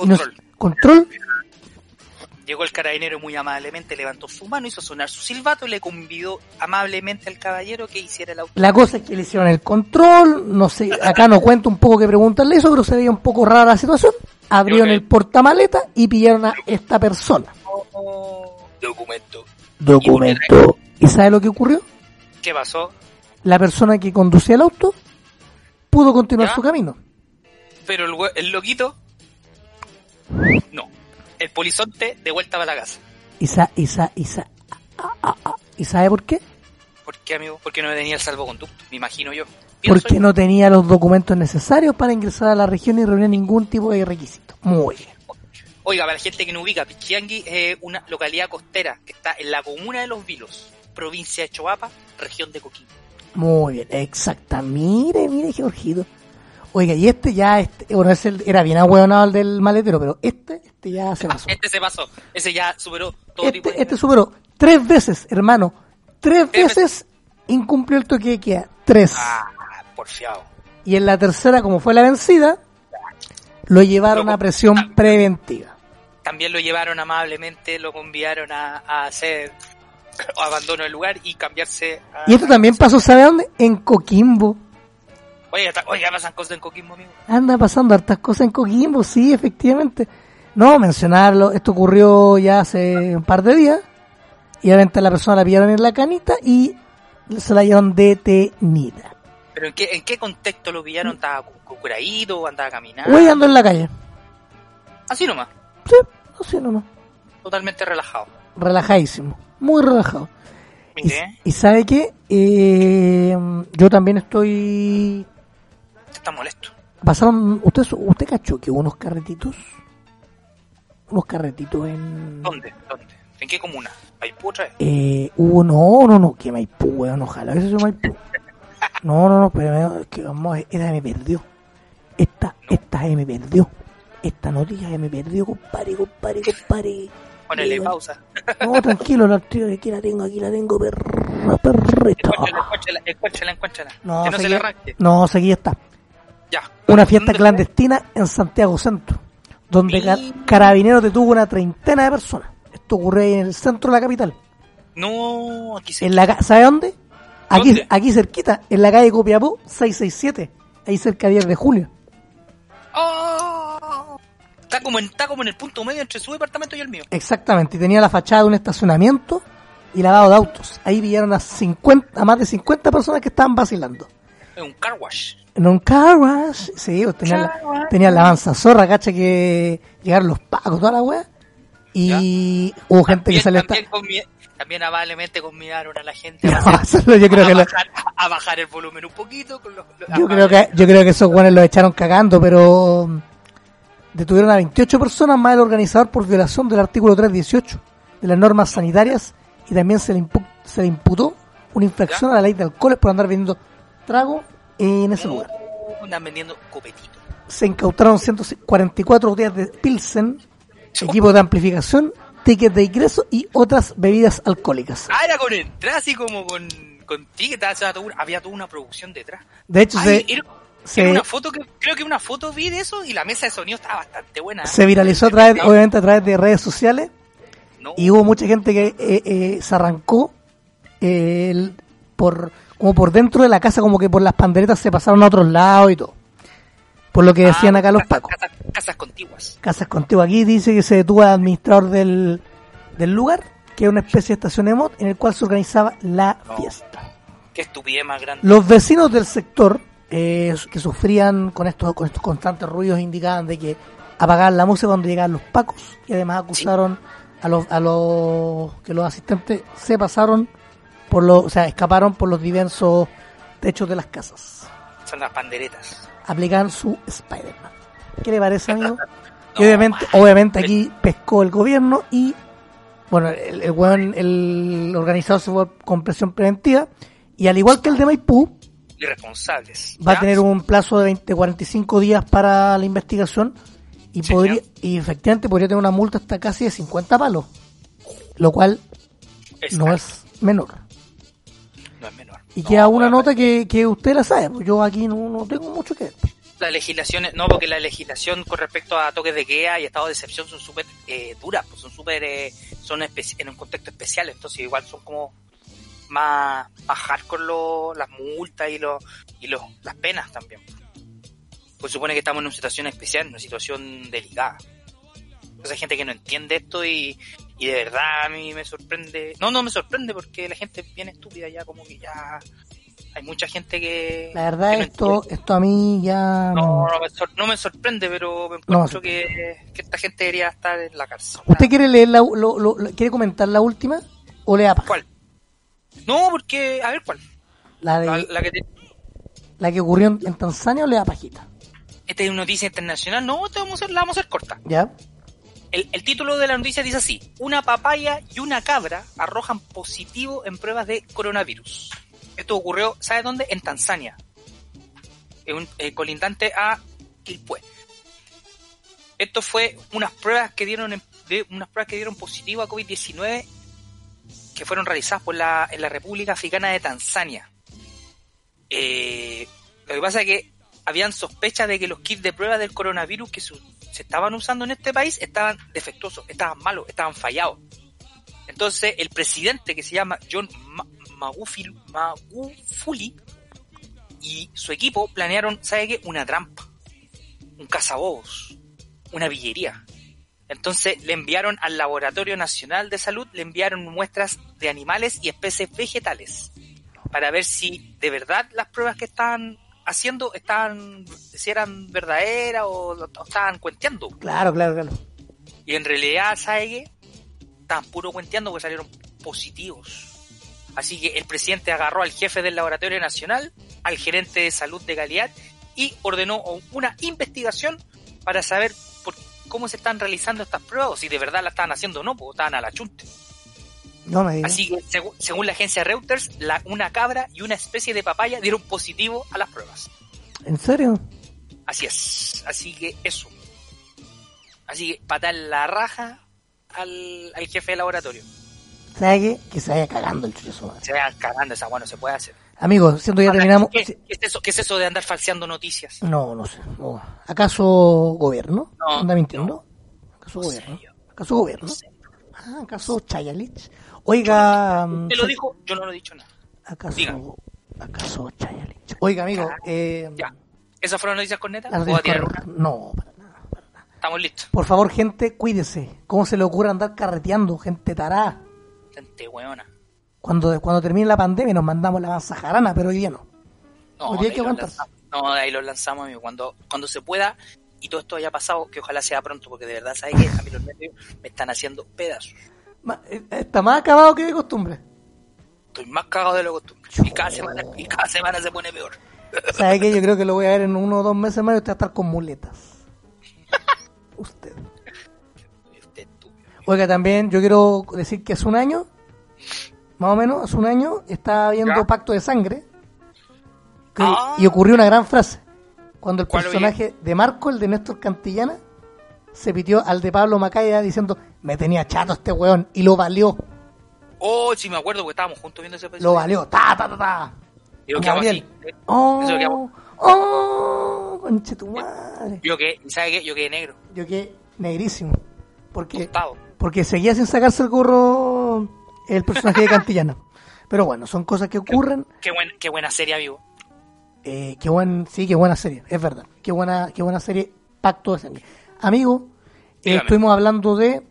Nos- Control. control. Llegó el carabinero muy amablemente, levantó su mano, hizo sonar su silbato y le convidó amablemente al caballero que hiciera el auto. La cosa es que le hicieron el control, no sé, acá no cuento un poco que preguntarle eso, pero se veía un poco rara la situación. Abrieron el portamaleta y pillaron a esta persona. Documento. Documento. ¿Y sabe lo que ocurrió? ¿Qué pasó? La persona que conducía el auto pudo continuar ¿Ya? su camino. Pero el, el loquito, no. El polizonte de vuelta para la casa. ¿Y, sa- y, sa- y, sa-. ¿Y sabe por qué? ¿Por qué, amigo? Porque no tenía el salvoconducto, me imagino yo. Porque no tenía los documentos necesarios para ingresar a la región y reunir ningún tipo de requisito. Muy bien. Oiga, para la gente que no ubica, Pichiangui es una localidad costera que está en la comuna de Los Vilos, provincia de Choapa, región de Coquimbo. Muy bien, exacta. Mire, mire, Georgito. Oiga, y este ya, este, bueno, ese era bien ahueonado el del maletero, pero este, este ya se pasó. Este se pasó, ese ya superó todo tipo de... Este, este superó tres veces, hermano. Tres Tres veces incumplió el toque de queda. Tres. Ah, porfiado. Y en la tercera, como fue la vencida, lo llevaron Lo- a presión preventiva. También lo llevaron amablemente, lo convidaron a, a hacer abandono del lugar y cambiarse a... Y esto también pasó, ¿sabe dónde? En Coquimbo. Oye, oye, ya pasan cosas en Coquimbo, amigo. Anda pasando hartas cosas en Coquimbo, sí, efectivamente. No, mencionarlo, esto ocurrió ya hace un par de días. Y obviamente la persona la pillaron en la canita y se la llevaron detenida. ¿Pero en qué, en qué contexto lo pillaron? ¿Estaba cu- cu- curadito? ¿Andaba caminando? Huellando en la calle. Así nomás, Sí, así nomás. totalmente relajado. Relajadísimo, muy relajado. Y, y sabe qué, Eh, yo también estoy, está molesto. pasaron, usted, usted cachó que hubo unos carretitos, unos carretitos en... ¿Dónde? ¿Dónde? ¿En qué comuna? ¿Maipú otra vez? Eh, hubo, no, no, no, que Maipú, weón, ojalá eso sea Maipú. No, no, no, pero es que vamos, esta me perdió. Esta, esta se me perdió. Esta noticia se me perdió, compadre, compadre, compadre. Ponele Eh, pausa. No, tranquilo, la tío, aquí la tengo, aquí la tengo, perra. Encuéntrala, encuéntrala, encuéntrala, encuéntrala. No, que no se seguí- le arranque. no, aquí está. Ya. Una fiesta ¿Dónde- clandestina en Santiago Centro, donde Sí. Carabineros detuvo una treintena de personas. Esto ocurrió ahí en el centro de la capital. No, aquí se... En la, ¿Sabe dónde? Aquí, aquí cerquita, en la calle Copiapó 667, ahí cerca de 10 de julio. ¡Oh! Está como, en, está como en el punto medio entre su departamento y el mío. Exactamente, y tenía la fachada de un estacionamiento y lavado de autos. Ahí pillaron a, 50, a más de 50 personas que estaban vacilando. Es un car wash. En un car wash, sí, pues, tenían la, wash. tenían la avanza zorra, cacha que llegaron los pacos, toda la wea. Y hubo gente que salió hasta... convi- también amablemente convidaron a la gente No, a, yo creo a que lo- bajar, a bajar el volumen un poquito. Con los, los- yo creo que yo creo que esos guanes los echaron cagando, pero mm, detuvieron a 28 personas más el organizador por violación del artículo 318 de las normas sanitarias y también se le, impu- se le imputó una infracción a la ley de alcoholes por andar vendiendo trago en ese lugar. Uh, andan vendiendo copetito. Se incautaron 144 botellas de Pilsen, equipos de amplificación, tickets de ingreso y otras bebidas alcohólicas. Ah, era con entrada, así como con, con ticket, o sea, todo un- había toda una producción detrás. De hecho, Ay, se, era, se- era una foto que creo que una foto vi de eso y la mesa de sonido estaba bastante buena. ¿eh? se viralizó a través, obviamente a través de redes sociales No, y hubo mucha gente que eh, eh, se arrancó eh, el- por como por dentro de la casa como que por las panderetas se pasaron a otros lados y todo por lo que Ah, decían acá los pacos Casas, casas contiguas. casas contigo aquí dice que se detuvo al administrador del, del lugar que es una especie de estación de mod en el cual se organizaba la No. fiesta Qué estupidez más grande. los vecinos del sector eh, que sufrían con estos con estos constantes ruidos indicaban de que apagaban la música cuando llegaban los pacos y además acusaron a los a los que los asistentes se pasaron por los o sea escaparon por los diversos techos de las casas Son las panderetas. Aplican su Spider-Man ¿qué le parece amigo? y obviamente obviamente aquí pescó el gobierno y bueno el, el, weón- el organizador se fue con presión preventiva y al igual que el de Maipú Irresponsables. va a tener un plazo de 20, 45 días para la investigación y Sí, podría señor. y efectivamente podría tener una multa hasta casi de 50 palos, lo cual no es menor. Y No, queda una nota que, que usted la sabe, pues yo aquí no, no tengo mucho que ver. La legislación, no, porque la legislación con respecto a toques de queda y estado de excepción son súper eh, duras, pues son súper, eh, son en un contexto especial, entonces igual son como más, más hardcore lo- las multas y, los y los, las penas también. Pues supone que estamos en una situación especial, en una situación delicada. Entonces hay gente que no entiende esto y, y de verdad a mí me sorprende. No, no me sorprende porque la gente es bien estúpida ya, como que ya hay mucha gente que... La verdad que no esto entiende. esto a mí ya No, no me, sor- no me sorprende, pero me No, encuentro que, que esta gente debería estar en la cárcel. ¿Usted quiere leer la, lo- lo- lo- quiere comentar la última o le da? ¿Cuál? No, porque, a ver, ¿cuál? La de La, la, la que te- que ocurrió en, en Tanzania o le da pajita? esta es una noticia internacional. No, esta vamos a hacer, la vamos a hacer corta. ¿Ya? El, título de la noticia dice así: Una papaya y una cabra arrojan positivo en pruebas de coronavirus. Esto ocurrió, ¿sabe dónde? En Tanzania. Eh, colindante a Quilpué. Esto fue unas pruebas que dieron de unas pruebas que dieron positivo a COVID-19 que fueron realizadas por la, en la República Africana de Tanzania. Eh, lo que pasa es que habían sospechas de que los kits de prueba del coronavirus que su- estaban usando en este país estaban defectuosos, estaban malos, estaban fallados. Entonces el presidente que se llama John Ma- Magufuli, Magufuli y su equipo planearon, ¿sabe qué? Una trampa, un cazabobos, una villería. Entonces le enviaron al Laboratorio Nacional de Salud, le enviaron muestras de animales y especies vegetales para ver si de verdad las pruebas que estaban haciendo estaban, si eran verdaderas o, o estaban cuenteando. Claro, claro, claro. Y en realidad, ¿sabe qué? Estaban puro cuenteando porque salieron positivos. Así que el presidente agarró al jefe del Laboratorio Nacional, al gerente de salud de calidad y ordenó una investigación para saber por cómo se están realizando estas pruebas, si de verdad la estaban haciendo o no, porque estaban a la chunte. No me digas. Así que, según la agencia Reuters, la, una cabra y una especie de papaya dieron positivo a las pruebas. ¿En serio? Así es. Así que eso. Así que patar la raja al, al jefe de laboratorio. ¿Sabe qué? Que se vaya cagando el chucho. Se vayan cagando, esa bueno se puede hacer. Amigos, siendo ya terminamos. ¿Qué, qué es eso, ¿Qué es eso de andar falseando noticias? No, no sé. no. ¿Acaso gobierno? No, ¿Anda mintiendo? ¿Acaso No gobierno? ¿Acaso gobierno? No sé. Ah, ¿acaso Chayalich? Oiga, mm, Te lo dijo, yo no lo he dicho nada. ¿acaso, Diga. ¿acaso? Oiga, amigo, eh, Ya. ¿Esas fueron noticias cornetas? las ¿Puedo noticias tirar una? No, para nada. Estamos listos. Por favor, gente, cuídese. ¿Cómo se le ocurre andar carreteando? Gente tará. Gente hueona. Cuando, cuando termine la pandemia nos mandamos la manza jarana, pero hoy día no. No, Hoy día hay que ahí los lanzamos. No, de ahí los lanzamos, amigo. Cuando, cuando se pueda y todo esto haya pasado, que ojalá sea pronto, porque de verdad, ¿sabes qué? A mí los medios me están haciendo pedazos. Eh, Está más acabado que de costumbre. Estoy más cagado de lo costumbre. Y cada semana, y cada semana se pone peor. ¿Sabe qué? Yo creo que lo voy a ver en uno o dos meses más y usted va a estar con muletas. Usted. Oiga, también yo quiero decir que hace un año, más o menos, hace un año, estaba viendo Ya. Pacto de Sangre que- Ah. y ocurrió una gran frase. Cuando el ¿Cuál, personaje de Marco, el de Néstor Cantillana, se pitió al de Pablo Macaya diciendo, me tenía chato este weón, y lo valió, Oh, sí me acuerdo porque estábamos juntos viendo ese lo episodio. valió, ta, ta, ta, ta. Y quedaba Gabriel. así. ¿eh? Oh, Eso oh, conche tu madre. Yo quedé, ¿sabes qué? Yo quedé negro. Yo quedé negrísimo, porque Tostado. porque seguía sin sacarse el gorro el personaje de Cantillana. Pero bueno, son cosas que ocurren. Qué, buen, qué buena serie, amigo. Eh, qué buen, sí, qué buena serie, es verdad. Qué buena, qué buena serie, Pacto de Sangre. Amigo, eh, estuvimos hablando de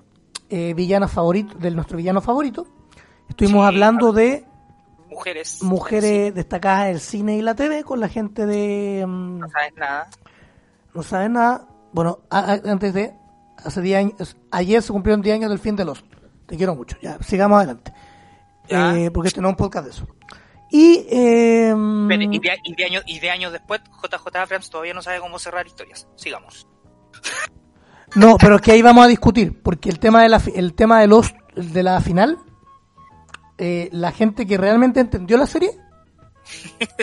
eh, villanos favoritos, de nuestro villano favorito. Estuvimos Sí, hablando de Mujeres. mujeres destacadas del cine y la TV con la gente de mm, No sabes nada. no saben nada. Bueno, a- a- antes de hace 10 años, ayer se cumplieron 10 años del fin de los. Te quiero mucho. Ya, sigamos adelante. Ya. Eh, porque este no es un podcast de eso. Y eh, Espere, Y de, y, de años, y de años después, JJ Abrams todavía no sabe cómo cerrar historias. Sigamos. No, pero es que ahí vamos a discutir, porque el tema de la, el tema de los de la final, eh, la gente que realmente entendió la serie,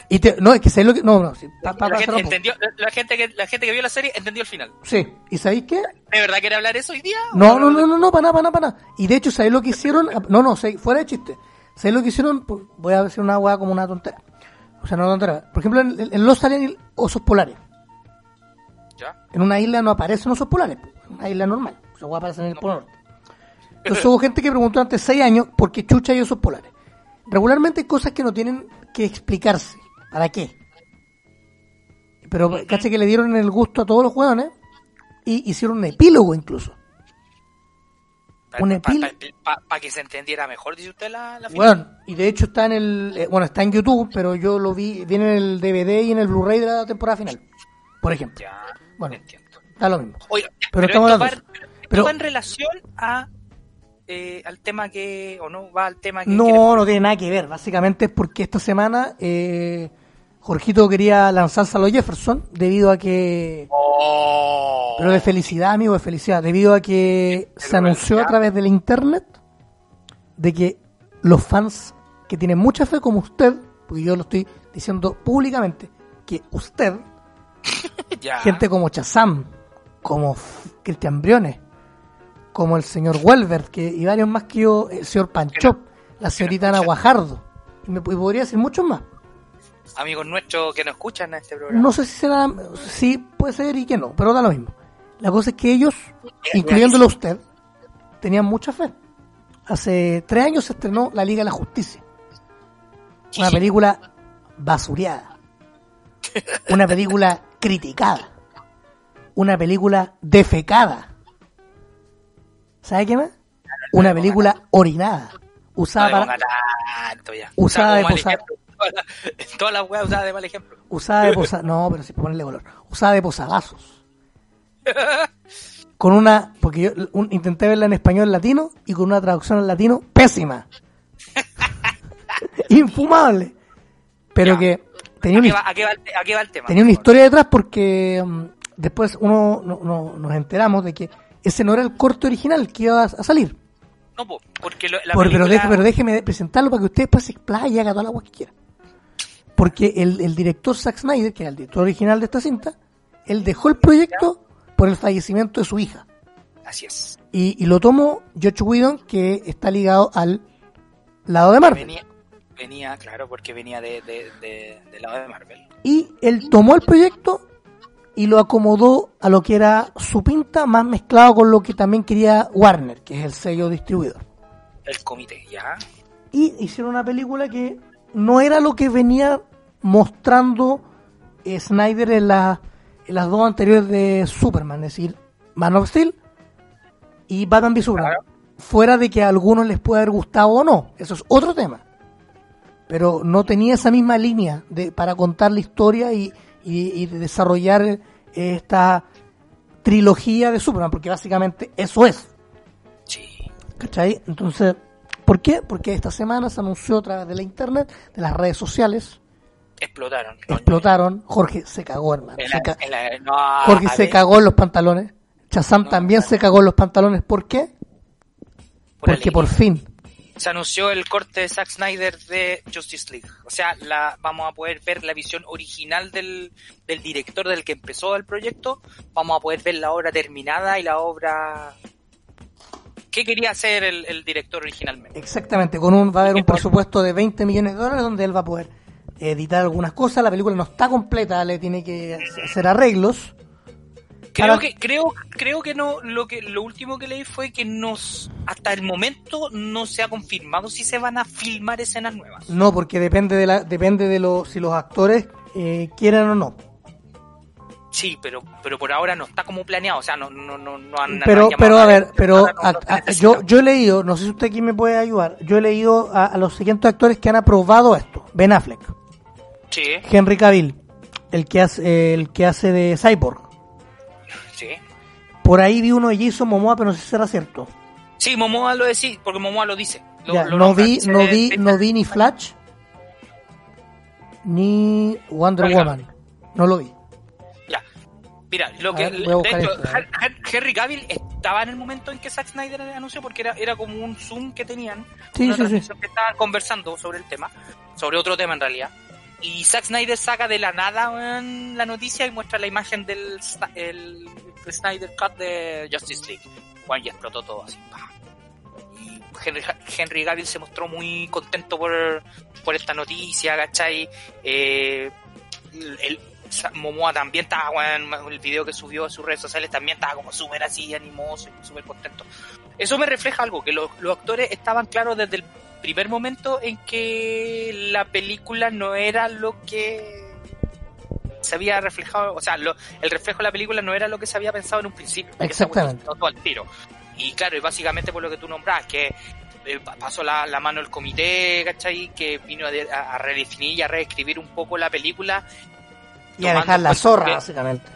y te- no, es que sé lo que, no, no, sí, pa- pa- la, gente entendió, la, gente que, la gente que vio la serie entendió el final. Sí, ¿y sabéis qué? ¿De verdad quiere hablar eso hoy día? No, no, no, no, no, para nada, para nada, para nada. Y de hecho, ¿sabéis lo que hicieron? No, no, fuera de chiste. ¿Sabéis lo que hicieron? Pues, Voy a decir una hueá como una tontera. O sea, no una tontera. Por ejemplo, en, en Los salían osos polares. ¿Ya? En una isla no aparecen osos polares. En una isla normal. Hueá aparecen en el Polo Norte. Entonces hubo gente que preguntó antes seis años por qué chucha hay osos polares. Regularmente hay cosas que no tienen que explicarse. ¿Para qué? Pero caché que le dieron el gusto a todos los hueones y hicieron un epílogo incluso. Un Para epil- que se entendiera mejor, dice usted la, la final. Bueno, y de hecho está en el, eh, bueno, está en YouTube, pero yo lo vi, viene en el DVD y en el Blu-ray de la temporada final, por ejemplo. Ya, Bueno. entiendo. Da lo mismo. Oiga, Pero pero, estamos esto, va, Pero- va en relación a eh, al tema que, o no, va al tema que... No, no tiene nada que ver. Básicamente es porque esta semana eh, Jorgito quería lanzarse a los Jefferson debido a que... Oh. Pero de felicidad, amigo, de felicidad. Debido a que Pero se anunció a través de la internet de que los fans que tienen mucha fe como usted, porque yo lo estoy diciendo públicamente, que usted Ya. gente como Chazam, como Cristian Briones, como el señor Welbert, que, y varios más que yo, el señor Panchop, la señorita Ana Guajardo, y me y podría decir muchos más. Amigos nuestros que nos escuchan en este programa. No sé si será, sí puede ser y que no, pero da lo mismo. La cosa es que ellos, incluyéndolo a usted, tenían mucha fe. Hace tres años se estrenó La Liga de la Justicia. Una película basureada. Una película criticada. Una película defecada. ¿Sabe qué más? Una película orinada. Usada para, ponga tanto ya. Usada de ejemplo. Todas las- weas usadas de mal ejemplo. usada de posa, no, pero para ponerle color. Usada de posavasos. Con una, porque yo un- intenté verla en español latino y con una traducción al latino pésima. Infumable. Pero Ya. que tenía ¿A qué, una, va, va va el tema? tenía historia detrás porque mm, después uno no- no- nos enteramos de que ese no era el corte original que iba a, a salir. No, po, porque lo- la Por- pero, película- deje- pero déjeme presentarlo para que usted después se explaye y haga toda la agua que quiera. Porque el, el director Zack Snyder, que era el director original de esta cinta, él dejó el proyecto por el fallecimiento de su hija. Así es. Y, y lo tomó George Whedon, que está ligado al lado de Marvel. Venía, venía, claro, porque venía de, de, de- del lado de Marvel. Y él tomó el proyecto y lo acomodó a lo que era su pinta, más mezclado con lo que también quería Warner, que es el sello distribuidor. El comité, ¿ya? Y hicieron una película que no era lo que venía mostrando eh, Snyder en, la- en las dos anteriores de Superman, es decir, Man of Steel y Batman v Superman. Claro. Fuera de que a algunos les pueda haber gustado o no, eso es otro tema. Pero no tenía esa misma línea de, para contar la historia y, y- y de desarrollar eh, esta trilogía de Superman, porque básicamente eso es. Sí. ¿Cachai? Entonces, ¿por qué? Porque esta semana se anunció a través de la internet, de las redes sociales, Explotaron. Explotaron. Jorge se cagó, hermano. en Se la- ca- en la- no, Jorge se cagó en los pantalones. Chazam No, también no. se cagó en los pantalones. ¿Por qué? por Porque alegría. por fin. Se anunció el corte de Zack Snyder de Justice League. O sea, la, vamos a poder ver la visión original del, del director del que empezó el proyecto. Vamos a poder ver la obra terminada y la obra... ¿Qué quería hacer el, el director originalmente? Exactamente, con un, va a haber ¿Y un presupuesto de 20 millones de dólares donde él va a poder editar algunas cosas. La película no está completa, le tiene que hacer arreglos. Creo Para- que, creo, creo que no, lo que, lo último que leí fue que nos, hasta el momento no se ha confirmado si se van a filmar escenas nuevas. No, porque depende de la, depende de los, si los actores eh, quieran o no. Sí, pero, pero por ahora no está como planeado, o sea, no, no, no, no han pero han pero a ver pero a- no a- yo yo he leído no sé si usted aquí me puede ayudar yo he leído a, a los siguientes actores que han aprobado esto Ben Affleck Sí, Henry Cavill el que hace el que hace de Cyborg. Por ahí vi uno de Jason Momoa pero no sé si será cierto Sí, Momoa lo dice, porque Momoa lo dice. Lo- Ya, lo no vi no vi no vi ni Flash ni Wonder Valga. Woman no lo vi Ya. Mira, lo que, ver, de hecho, esto, Henry Cavill estaba en el momento en que Zack Snyder anunció porque era, era como un Zoom que tenían, Sí, una sí, sí. que estaban conversando sobre el tema, sobre otro tema en realidad. Y Zack Snyder saca de la nada weón, la noticia y muestra la imagen del el Snyder Cut de Justice League. Bueno, y explotó todo así. Y Henry, Henry Cavill se mostró muy contento por, por esta noticia, ¿cachai? Eh, el, Momoa también estaba, weón, el video que subió a sus redes sociales también estaba como súper así, animoso súper contento. Eso me refleja algo, que los, los actores estaban claros desde el primer momento en que la película no era lo que se había reflejado, o sea, lo- el reflejo de la película no era lo que se había pensado en un principio. Exactamente. al tiro. Y claro, y básicamente por lo que tú nombras, que eh, pa- pasó la, la mano el comité, ¿cachai? Que vino a, de- a- a redefinir y a reescribir un poco la película y a dejar la zorra que- básicamente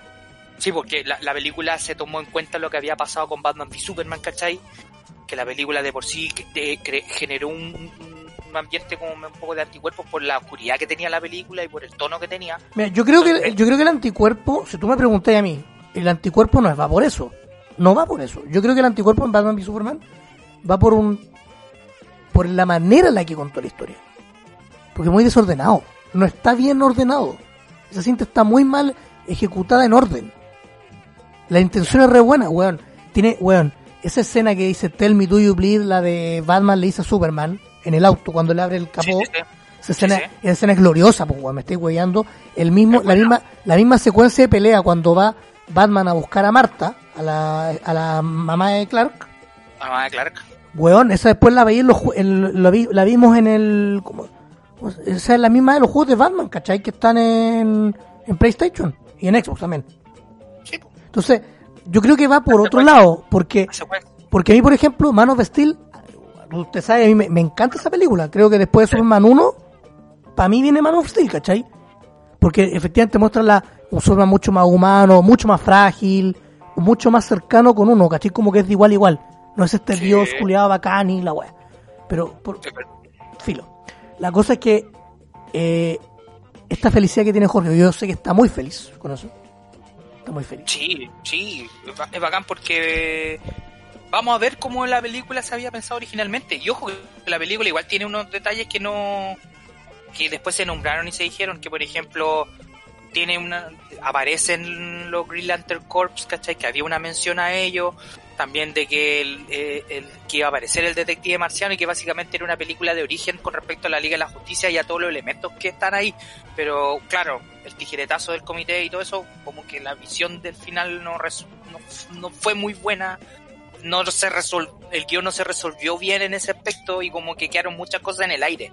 Sí, porque la, la película se tomó en cuenta lo que había pasado con Batman v Superman, ¿cachai? Que la película de por sí que- de- generó un, un- un ambiente como un poco de anticuerpos por la oscuridad que tenía la película y por el tono que tenía. Mira, yo creo que yo creo que el anticuerpo, si tú me preguntas a mí, el anticuerpo no va por eso. No va por eso. Yo creo que el anticuerpo en Batman v Superman va por un por la manera en la que contó la historia. Porque es muy desordenado. No está bien ordenado. Esa cinta está muy mal ejecutada en orden. La intención es re buena, weón. Tiene, weón, esa escena que dice Tell me do you bleed, la de Batman le dice a Superman en el auto cuando le abre el capó. Sí, sí, sí. Esa escena, esa escena es gloriosa, pues, me estoy weyando. El mismo, la misma, la misma secuencia de pelea cuando va Batman a buscar a Marta, a la, a la mamá de Clark. Mamá de Clark. Weón, esa después la veí en los, en- lo vi- la vimos en el, ¿cómo? ¿cómo se- Esa es la misma de los juegos de Batman, ¿cachai? Que están en, en PlayStation y en Xbox también. Sí. Entonces, yo creo que va por La otro lado, porque porque a mí, por ejemplo, Man of Steel, usted sabe, a mí me, me encanta esa película. Creo que después de Superman 1, para mí viene Man of Steel, ¿cachai? Porque efectivamente muestra la, un Superman mucho más humano, mucho más frágil, mucho más cercano con uno, ¿cachai? Como que es de igual a igual. No es este Sí. dios culiado bacán y la wea. Pero, por, filo. La cosa es que eh, esta felicidad que tiene Jorge. Yo sé que está muy feliz con eso. Está muy feliz. Sí, sí, es bacán porque vamos a ver cómo la película se había pensado originalmente. Y ojo, que la película igual tiene unos detalles que no. que después se nombraron y se dijeron que, por ejemplo, tiene una. aparecen los Green Lantern Corps, ¿cachai? Que había una mención a ello. También de que, el, eh, el- que iba a aparecer el detective marciano y que básicamente era una película de origen con respecto a la Liga de la Justicia y a todos los elementos que están ahí. Pero claro, el tijeretazo del comité y todo eso, como que la visión del final no, no, no fue muy buena. No se resol el guion no se resolvió bien en ese aspecto y como que quedaron muchas cosas en el aire.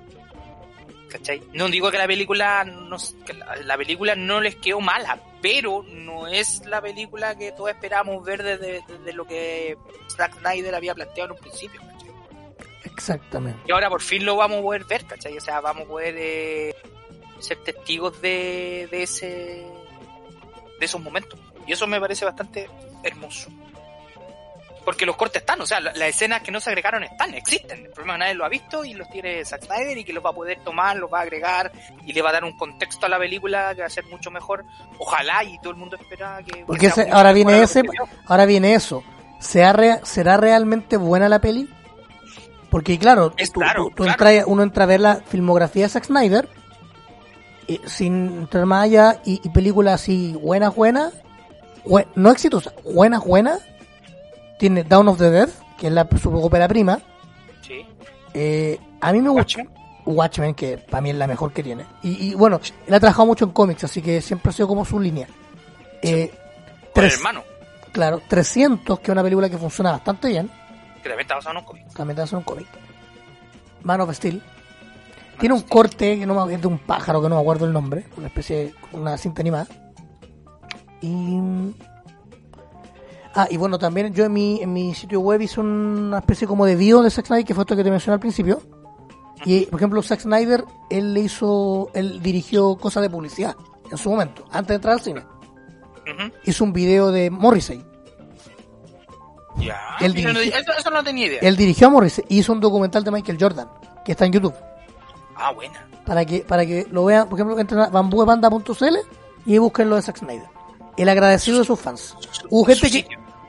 ¿Cachai? No digo que la película no, que la, la película no les quedó mala, pero no es la película que todos esperábamos ver desde, desde lo que Zack Snyder había planteado en un principio. ¿cachai? Exactamente. Y ahora por fin lo vamos a poder ver, ¿cachai? O sea, vamos a poder eh, ser testigos de, de ese de esos momentos. Y eso me parece bastante hermoso. Porque los cortes están, o sea, la- las escenas que no se agregaron están, existen. El problema es que nadie lo ha visto y los tiene Zack Snyder y que los va a poder tomar, los va a agregar y le va a dar un contexto a la película que va a ser mucho mejor. Ojalá y todo el mundo espera que... que Porque ese- ahora viene ese, ahora viene eso. ¿Será, rea- ¿Será realmente buena la peli? Porque claro, Es tú- claro, tú- tú claro. entra- uno entra a ver la filmografía de Zack Snyder y, sin entrar más allá y, y películas así buenas, buenas, bue- no exitosas, buenas, buenas. Tiene Down of the Dead, que es la, su ópera prima. Sí. Eh, a mí me gusta Watchmen. Watchmen, que para mí es la mejor que tiene. Y, y, bueno, él ha trabajado mucho en cómics, así que siempre ha sido como su línea. Eh, Con el tres- hermano, Claro, 300, que es una película que funciona bastante bien. que también está basado en un cómic. También te hace un cómic. Man of Steel. Tiene un corte que no me, es de un pájaro que no me acuerdo el nombre. Una especie de. Una cinta animada. Y. Ah, y bueno, también yo en mi, en mi sitio web hice una especie como de bio de Zack Snyder, que fue esto que te mencioné al principio. Y, por ejemplo, Zack Snyder, él le hizo. Él dirigió cosas de publicidad en su momento, antes de entrar al cine. Hizo un video de Morrissey. Ya. Él no- eso, eso no tenía idea. Él dirigió a Morrissey y hizo un documental de Michael Jordan, que está en YouTube. Ah, buena. para que para que lo vean, por ejemplo, entren a bambuebanda.cl y busquen lo de Zack Snyder. El agradecido de sus fans. Hubo gente que.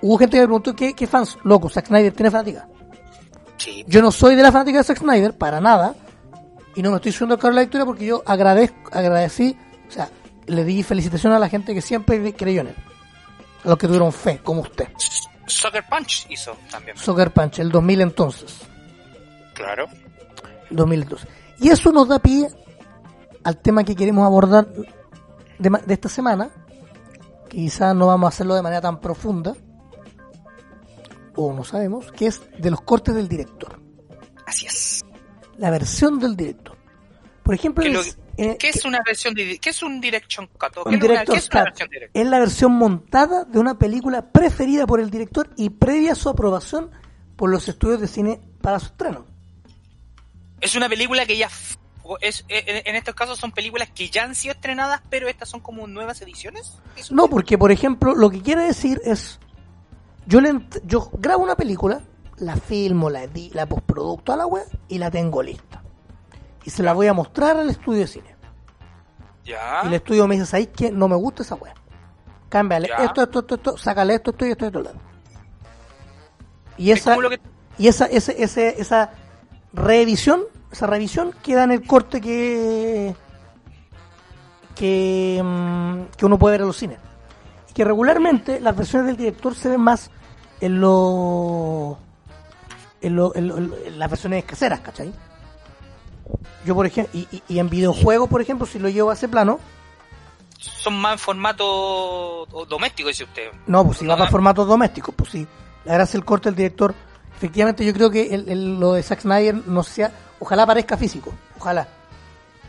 Hubo gente que me preguntó ¿qué, qué fans, loco, Zack Snyder tiene fanática. Sí. Yo no soy de la fanática de Zack Snyder para nada y no me estoy subiendo a la lectura porque yo agradezco, agradecí, o sea, le di felicitaciones a la gente que siempre creyó en él. A los que tuvieron fe, como usted. Sucker Punch hizo también. Soccer Punch, el 2000 entonces. Claro. el 2012. Y eso nos da pie al tema que queremos abordar de, de esta semana, quizás no vamos a hacerlo de manera tan profunda, o no sabemos, que es de los cortes del director, Así es. la versión del director. Por ejemplo, ¿Qué, lo- es una versión de, qué es un direction cut? ¿O un ¿Qué, es una- director qué es una versión es la versión montada de una película preferida por el director y previa a su aprobación por los estudios de cine para su estreno. Es una película que ya es, en, en estos casos son películas que ya han sido estrenadas, pero estas son como nuevas ediciones. No, porque por ejemplo, lo que quiere decir es, yo le yo grabo una película, la filmo, la la postproducto a la web y la tengo lista. Y se la voy a mostrar al estudio de cine. Ya. Y el estudio me dice, ¿sabes qué? No me gusta esa web. Cámbiale Ya. esto, esto, esto, esto, sácale esto, esto y esto y esto. esto. Y Es esa, que- y esa, ese, ese, esa revisión, esa revisión queda en el corte que que, mm, que uno puede ver en los cines. Que regularmente las versiones del director se ven más en lo en, lo, en, lo- en las versiones caseras, ¿cachai? Yo por ejemplo, y, y- y en videojuegos, por ejemplo, si lo llevo a ese plano, son más en formato doméstico, dice usted. No, pues si va No, para no. formatos domésticos, pues sí. La gracia del corte del director, efectivamente yo creo que el, el- lo de Zack Snyder no sea, ojalá parezca físico, ojalá.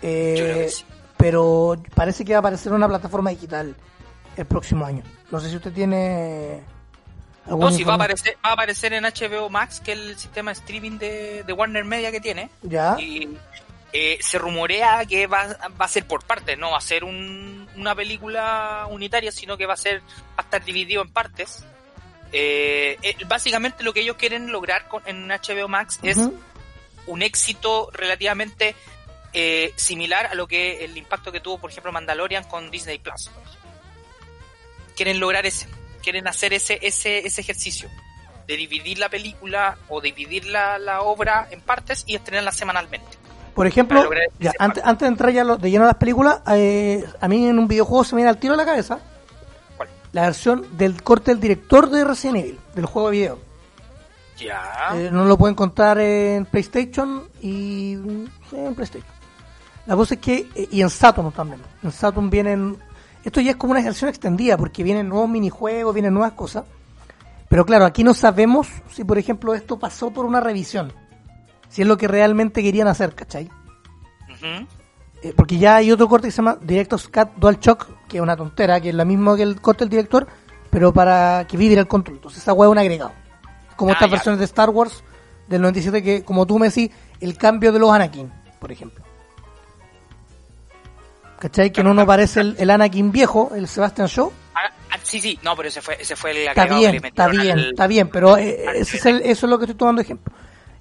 Eh, sí. Pero parece que va a aparecer una plataforma digital el próximo año. No sé si usted tiene No, si va a aparecer, va a aparecer en HBO Max, que es el sistema de streaming de, de Warner Media que tiene. Ya, Y eh, se rumorea que va, va a ser por partes, no va a ser un- una película unitaria, sino que va a ser va a estar dividido en partes. Eh, eh, básicamente lo que ellos quieren lograr con, en HBO Max es un éxito relativamente eh, similar a lo que el impacto que tuvo, por ejemplo, Mandalorian con Disney Plus. Quieren lograr ese, quieren hacer ese, ese, ese ejercicio de dividir la película o dividir la, la obra en partes y estrenarla semanalmente. Por ejemplo, ya, antes, antes, de entrar ya de lleno a las películas, eh, a mí en un videojuego se me viene al tiro a la cabeza ¿Cuál? la versión del corte del director de Resident Evil, del juego de video. Ya. Eh, no lo pueden encontrar en PlayStation y sí, en PlayStation. La cosa es que, eh, y en Saturn también. En Saturn vienen, esto ya es como una versión extendida porque vienen nuevos minijuegos, vienen nuevas cosas. Pero claro, aquí no sabemos si, por ejemplo, esto pasó por una revisión. Si es lo que realmente querían hacer, ¿cachai? Eh, porque ya hay otro corte que se llama Director's Cut Dual Shock, que es una tontera, que es la misma que el corte del director, pero para que viviera el control. Entonces esa hueá es un agregado. Como Ah, estas ya. versiones de Star Wars del 97 que, como tú me decís, el cambio de los Anakin, por ejemplo. ¿Cachai? Que no nos parece el, el Anakin viejo, el Sebastian Shaw. Ah, ah, sí, sí, no, pero ese fue, ese fue el Está bien, que le está bien, está bien, pero eh, ese es el- eso es lo que estoy tomando ejemplo.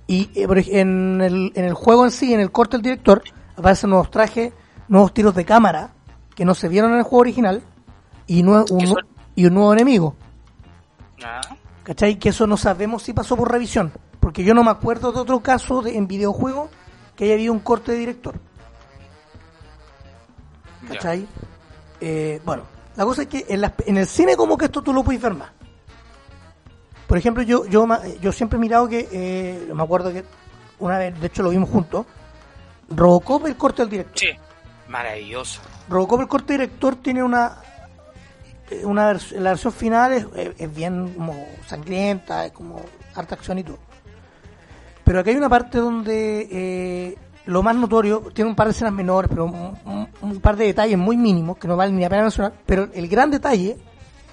Y eh, en, el, en el juego en sí, en el corte del director, aparecen nuevos trajes, nuevos tiros de cámara que no se vieron en el juego original y, un, y un nuevo enemigo. Ah, ¿Cachai? Que eso no sabemos si pasó por revisión. Porque yo no me acuerdo de otro caso de, en videojuego que haya habido un corte de director. ¿Cachai? Eh, bueno, la cosa es que en, el cine como que esto tú lo puedes ver más. Por ejemplo, yo yo siempre he mirado que, eh, me acuerdo que una vez, de hecho lo vimos juntos, Robocop el corte del director. Sí, maravilloso. Robocop el corte director tiene una eh, una vers- la versión final es, bien como sangrienta, es como harta acción y todo. Pero aquí hay una parte donde eh, lo más notorio, tiene un par de escenas menores, pero un, un- un par de detalles muy mínimos que no valen ni la pena mencionar, pero el gran detalle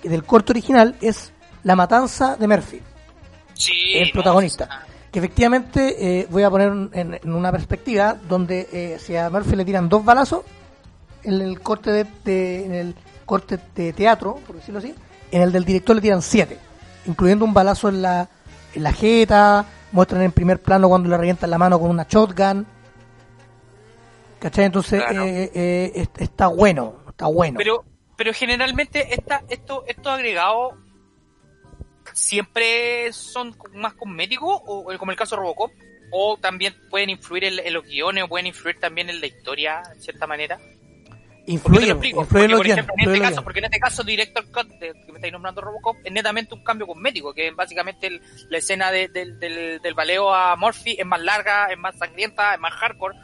del corte original es la matanza de Murphy Sí, el protagonista. Que efectivamente, eh, voy a poner en, en una perspectiva donde eh, si a Murphy le tiran dos balazos, en el corte de, de- en el corte de teatro, por decirlo así, en el del director le tiran siete, incluyendo un balazo en la, en la jeta, muestran en primer plano cuando le revientan la mano con una shotgun. ¿Cachai? Entonces, Claro. eh, eh, est- está bueno, está bueno. Pero, pero generalmente esta, esto, estos agregados siempre son más cosméticos, o como el caso de Robocop, o también pueden influir en, en los guiones, o pueden influir también en la historia, en cierta manera. ¿Por qué te influye, influye Porque, por ejemplo, en este caso, porque en este caso Director Cut, de- que me estáis nombrando Robocop, es netamente un cambio cosmético, que es básicamente el- la escena de- del, del, del baleo a Murphy es más larga, es más sangrienta, es más hardcore,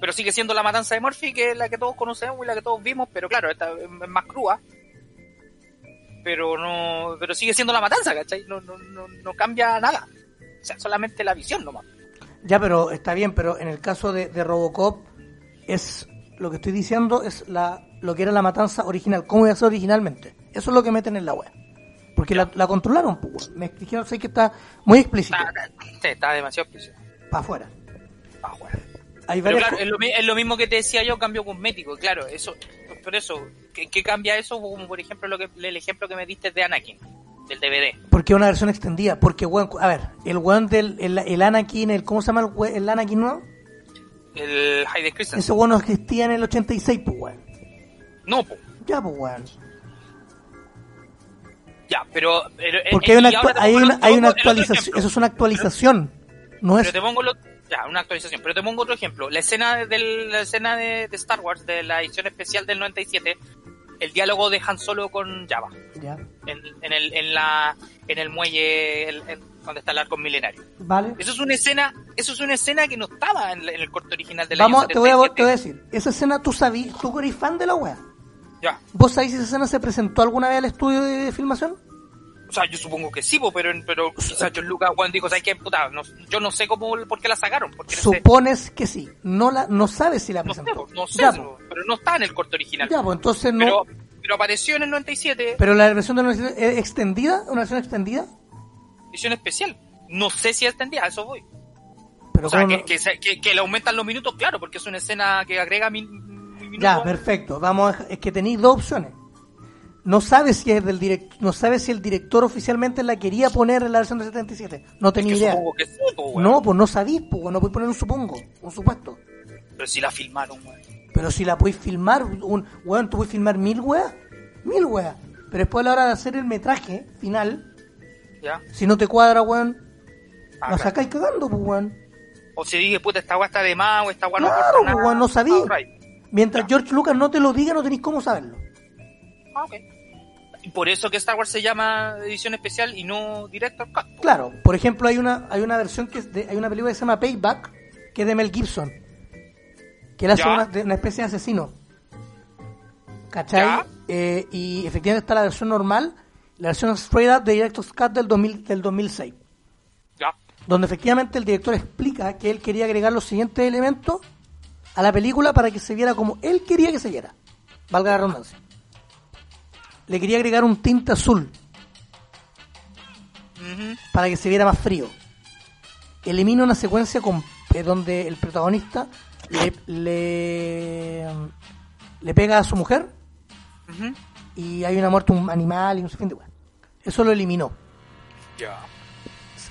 pero sigue siendo la matanza de Murphy, que es la que todos conocemos y la que todos vimos, pero claro, esta es más cruda. Pero no, pero sigue siendo la matanza, ¿cachai? No, no, no, no cambia nada. O sea, solamente la visión nomás. Ya, pero está bien, pero en el caso de, de Robocop, es lo que estoy diciendo es la lo que era la matanza original, cómo iba a ser originalmente. Eso es lo que meten en la web. Porque la, la controlaron, pues, me dijeron sé que está muy explícito, Está, está- demasiado explícito. para afuera. Ah, bueno. Hay varias claro, es lo, mi- es lo mismo que te decía yo, cambio cosmético. Claro, eso, por eso, ¿qué, qué cambia eso? Como por ejemplo lo que, el ejemplo que me diste de Anakin, del DVD. porque es una versión extendida, porque weón, a ver, el weón del el, el Anakin, el ¿cómo se llama el, Anakin nuevo? El Hayden Christensen. Ese weón no existía en el 86, pues weón. No, po. Ya, pues weón. ya, pero... pero eh, Porque eh, hay una, actua- te hay una, hay una actualización, eso es una actualización, no es Pero te pongo lo, ya, una actualización. Pero te pongo otro ejemplo. La escena del, la escena de, de Star Wars, de la edición especial del 97, el diálogo de Han Solo con Java. ya, En, en el, en la, en el muelle, el- en- donde está el arco milenario. vale. Eso es una escena, eso es una escena que no estaba en el corte original de la Vamos, te voy, a, te voy a decir, esa escena tú sabías, tú eres fan de la wea. Ya. ¿Vos sabés si esa escena se presentó alguna vez al estudio de filmación? O sea, yo supongo que sí, po, pero, pero quizás John Lucas Juan dijo, ¿sabes qué? Puta, no- yo no sé cómo, por qué la sacaron, porque no sé, Supones que sí, no la, no sabes si la no sé, presentó. no sé, ya, pero no está en el corte original. ya, pues entonces no. pero, Pero, pero apareció en el 97, la versión de la universidad es extendida, una versión extendida, edición especial. No sé si extendida, a eso voy. pero o sea, ¿cómo que, no? que, se- que- que le aumentan los minutos, claro, porque es una escena que agrega mi, mi minuto. Ya, perfecto. Vamos, a- es que tenéis dos opciones. No sabes si es del direct, no sabes si el director oficialmente la quería poner en la versión de 77. No Es tenía que idea. supongo que sí, po. No, pues no sabís, pues no puedes poner un supongo, un supuesto. Pero si la filmaron, weón. Pero si la podéis filmar, un, weón, tú puedes filmar mil weas, mil weas. Pero después a la hora de hacer el metraje final, ¿Ya? si no te cuadra, weón, Ah, la claro. sacáis cagando, pues, weón. O si dije, puta, esta weá está de más o esta weá no Claro, weón, no sabí. ahorráis. Mientras Ya. George Lucas no te lo diga, no tenéis cómo saberlo. Ah, ok. Y por eso que Star Wars se llama edición especial y no Director Cut. po. Claro, por ejemplo, hay una hay una versión que es de, hay una película que se llama Payback, que es de Mel Gibson, que él hace una, especie de asesino. ¿Cachai? Eh, y efectivamente está la versión normal, la versión straight up de Director's Cut del, 2000, del 2006, Ya. donde efectivamente el director explica que él quería agregar los siguientes elementos a la película para que se viera como él quería que se viera. Valga la redundancia. Le quería agregar un tinte azul para que se viera más frío. Elimina una secuencia con, eh, donde el protagonista le, le, le pega a su mujer y hay una muerte un animal y un sinfín de weas. Eso lo eliminó.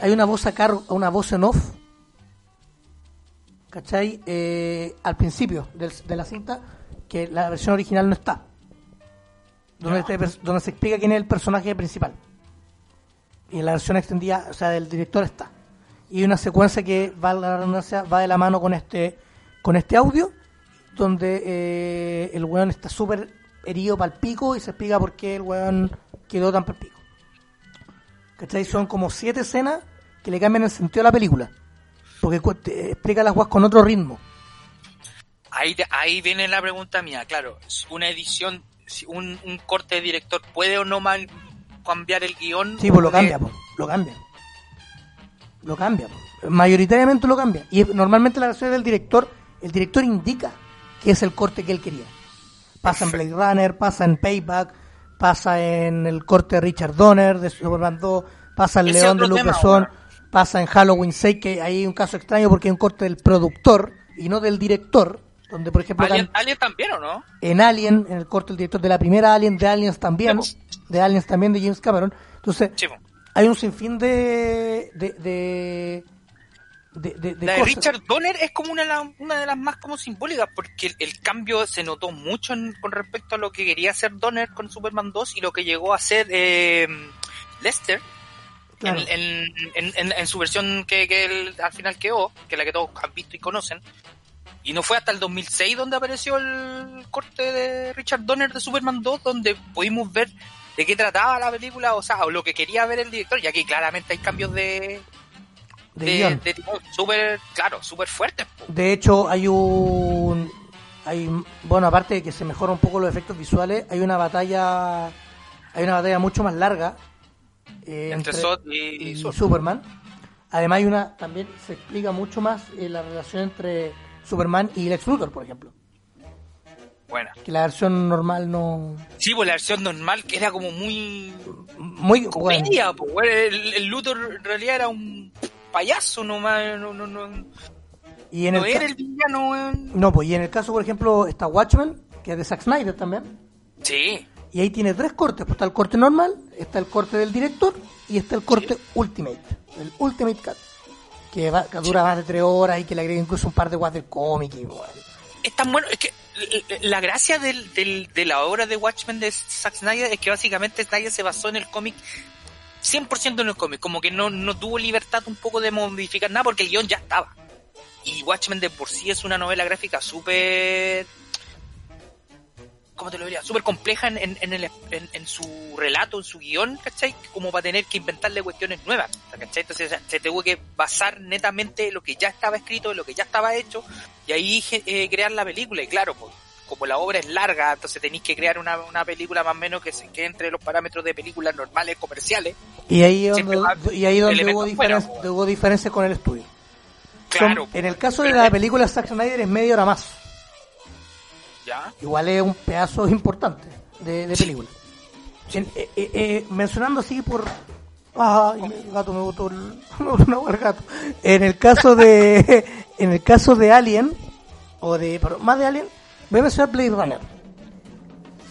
Hay una voz a cargo, una voz en off, ¿cachai? Eh, al principio del- de la cinta, que la versión original no está. Donde, pers- donde se explica quién es el personaje principal. Y en la versión extendida, o sea, del director está. Y una secuencia que va, la va de la mano con este, con este audio, donde eh, el weón está súper herido para el pico y se explica por qué el weón quedó tan pal pico. ¿Cachai? Son como siete escenas que le cambian el sentido a la película. Porque te explica las guas con otro ritmo. Ahí, te- ahí viene la pregunta mía, claro. es Una edición, si un, un corte de director puede o no mal cambiar el guion. Sí, pues lo De- cambia, pues, lo cambia. Lo cambia, pues. mayoritariamente lo cambia. Y es- normalmente la versión del director, el director indica que es el corte que él quería. Pasa en Blade Runner, pasa en Payback, pasa en el corte de Richard Donner de Superman 2, pasa en Ese León de otro Luc tema, Besson, bueno. pasa en Halloween 6, que hay un caso extraño porque hay un corte del productor y no del director, donde por ejemplo Alien, Alien también, ¿o no? en Alien, en el corte del director de la primera Alien, de Aliens también, Sí, de Aliens también de James Cameron. Entonces, Sí, hay un sinfín de de de de, de- de La de. Richard Donner es como una, una de las más como simbólicas porque el, el cambio se notó mucho en- con respecto a lo que quería hacer Donner con Superman 2 y lo que llegó a hacer eh, Lester Claro. en, en, en- en- en su versión que, que él al final quedó, que es la que todos han visto y conocen. Y no fue hasta el 2006 donde apareció el corte de Richard Donner de Superman 2, donde pudimos ver de qué trataba la película, o sea, o lo que quería ver el director, ya que claramente hay cambios de, de de, tipo súper, claro, súper fuertes. De hecho, hay un. Hay, bueno, aparte de que se mejoran un poco los efectos visuales, hay una batalla. Hay una batalla mucho más larga. eh, Entre Zod y. Superman. Además, hay una. También se explica mucho más eh, la relación entre Superman y Lex Luthor, por ejemplo. Buena. Que la versión normal no. Sí, pues la versión normal que era como muy Muy. bueno, comedia, pues, el, el Luthor en realidad era un payaso nomás, no, no, no, y en no el era ca- el villano, weón. No, pues y en el caso, por ejemplo, está Watchmen, que es de Zack Snyder también. Sí, Y ahí tiene tres cortes. Pues está el corte normal, está el corte del director y está el corte Ultimate. El Ultimate Cut. Que, va- que dura más de tres horas y que le agrega incluso un par de guas del cómic. Y, bueno. es tan bueno, es que la gracia del, del- de la obra de Watchmen de Zack Snyder es que básicamente Snyder se basó en el cómic 100% en el cómic, como que no, no tuvo libertad un poco de modificar nada porque el guion ya estaba. Y Watchmen de por sí es una novela gráfica súper... ¿Cómo te lo diría? Súper compleja en, en, en el, en, en su relato, en su guion, ¿cachai? Como para tener que inventarle cuestiones nuevas, ¿cachai? Entonces o sea, se tuvo que basar netamente en lo que ya estaba escrito, en lo que ya estaba hecho, y ahí eh, crear la película. Y claro, pues, como la obra es larga, entonces tenéis que crear una, una película más o menos que, se, que entre los parámetros de películas normales, comerciales. Y ahí donde, y ahí donde hubo, diferen- po. hubo diferencias con el estudio. Son- Claro. en el caso de la película Zack Snyder es media hora más. ¿Ya? Igual es un pedazo importante de, de película. Eh, eh, eh, mencionando así por... Ay, el gato me botó, el, me botó una el gato. En el caso de... En el caso de Alien, o de... pero más de Alien, voy a mencionar Blade Runner.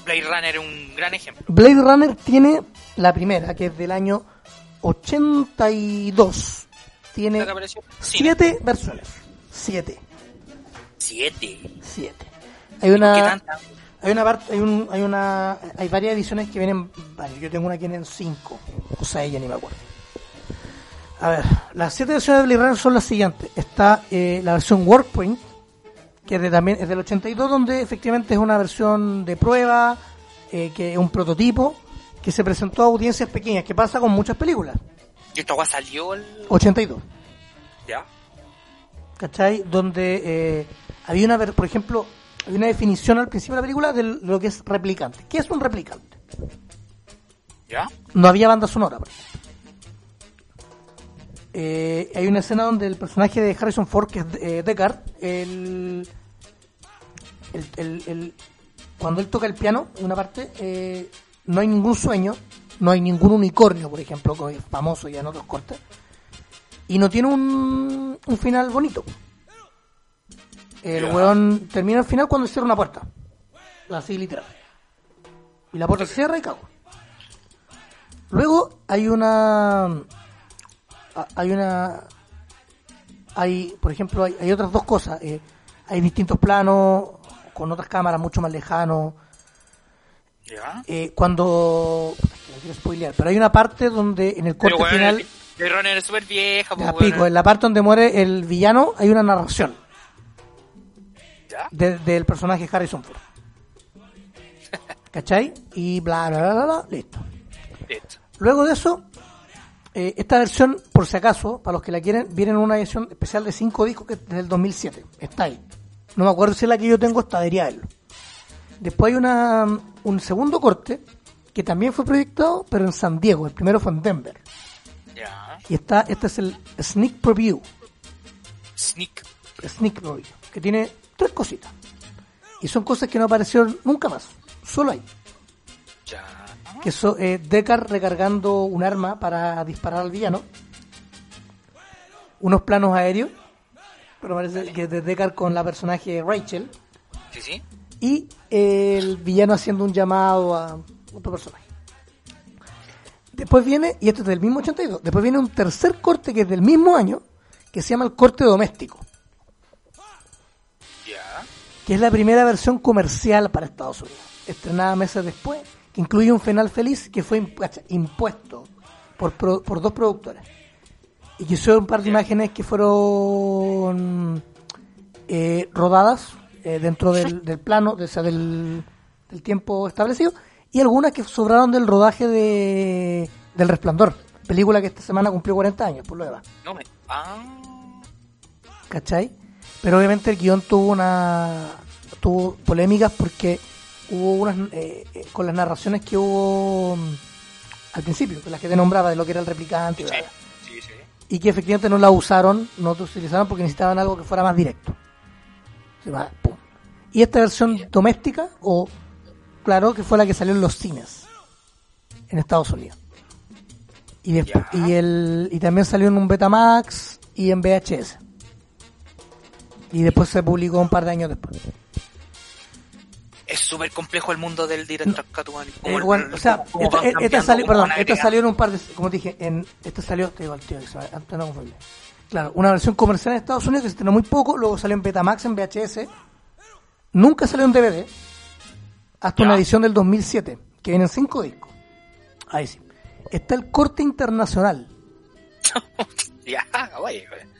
Blade Runner es un gran ejemplo. Blade Runner tiene la primera, que es del año 82. Tiene siete versiones. Siete. Siete. Siete. Hay ¿Qué una, hay una parte, hay un, hay una, hay varias ediciones que vienen, varias. Yo tengo una que viene en cinco, o seis, ya ni me acuerdo. A ver, las siete versiones de Blade Runner son las siguientes. Está eh, la versión Workpoint, que es de, también es del 82, donde efectivamente es una versión de prueba, eh, que es un prototipo, que se presentó a audiencias pequeñas, que pasa con muchas películas. ¿Y esta salió el... 82. Ya. ¿cachai? Donde eh, había una, por ejemplo, había una definición al principio de la película de lo que es replicante. ¿Qué es un replicante? ¿Ya? No había banda sonora. por ejemplo. Eh, hay una escena donde el personaje de Harrison Ford, que es eh, Deckard, el, el- el- el- cuando él toca el piano, en una parte, eh, no hay ningún sueño, no hay ningún unicornio, por ejemplo, que es famoso ya en otros cortes, y no tiene un, un final bonito. El Ya. weón termina el final cuando cierra una puerta. Así literal. Y la puerta se cierra y cago. Luego hay una. Hay una. Hay, por ejemplo, hay, hay otras dos cosas. eh, hay distintos planos, con otras cámaras mucho más lejanos. ¿Ya? Eh, cuando. puta, es que no quiero spoilear, pero hay una parte donde en el corte bueno, final. el Runner es súper vieja, pues, Ya, bueno. pico, en la parte donde muere el villano hay una narración. De- del personaje Harrison Ford. ¿Cachai? Y bla, bla, bla, bla, bla, listo. Listo. Luego de eso, eh, esta versión, por si acaso, para los que la quieren, viene en una edición especial de 5 discos que es del 2007. Está ahí. No me acuerdo si es la que yo tengo, está debería verlo. Después hay una, un segundo corte que también fue proyectado, pero en San Diego. El primero fue en Denver. Y está, este es el Sneak Preview. Sneak. Sneak Preview. Que tiene tres cositas. Y son cosas que no aparecieron nunca más. Solo ahí. Ya. que es eh, Deckard recargando un arma para disparar al villano. Unos planos aéreos, pero parece que es de Deckard con la personaje Rachel. Sí, sí. Y el villano haciendo un llamado a otro personaje. Después viene, y esto es del mismo 82, después viene un tercer corte que es del mismo año, que se llama el corte doméstico. Que es la primera versión comercial para Estados Unidos, estrenada meses después, que incluye un final feliz que fue impuesto por, pro- por dos productores. Y que son un par de imágenes que fueron eh, rodadas eh, dentro del, del plano, de, o sea, del, del tiempo establecido, y algunas que sobraron del rodaje de del Resplandor, película que esta semana cumplió 40 años, por lo demás. No me. Ah. ¿cachai? Pero obviamente el guion tuvo una tuvo polémicas porque hubo unas eh, eh, con las narraciones que hubo mm, al principio, con las que te nombraba de lo que era el replicante y, Sí. Sí, sí. y que efectivamente no la usaron, no la utilizaron porque necesitaban algo que fuera más directo. Se va, pum. Y esta versión doméstica, o claro, que fue la que salió en los cines en Estados Unidos. Y, después, y, el, y también salió en un Betamax y en VHS. Y después se publicó un par de años después. Es súper complejo el mundo del director. Como Eh, el- o sea, esta, cambiando, salió, perdón, esta salió en un par de, como te dije, en, esta salió, te digo al tío, antes no. Claro, una versión comercial en Estados Unidos que se estrenó muy poco, luego salió en Betamax, en VHS, nunca salió en DVD, hasta una edición del 2007, que viene en cinco discos. Ahí sí. Está el corte internacional, Ya, oye, güey.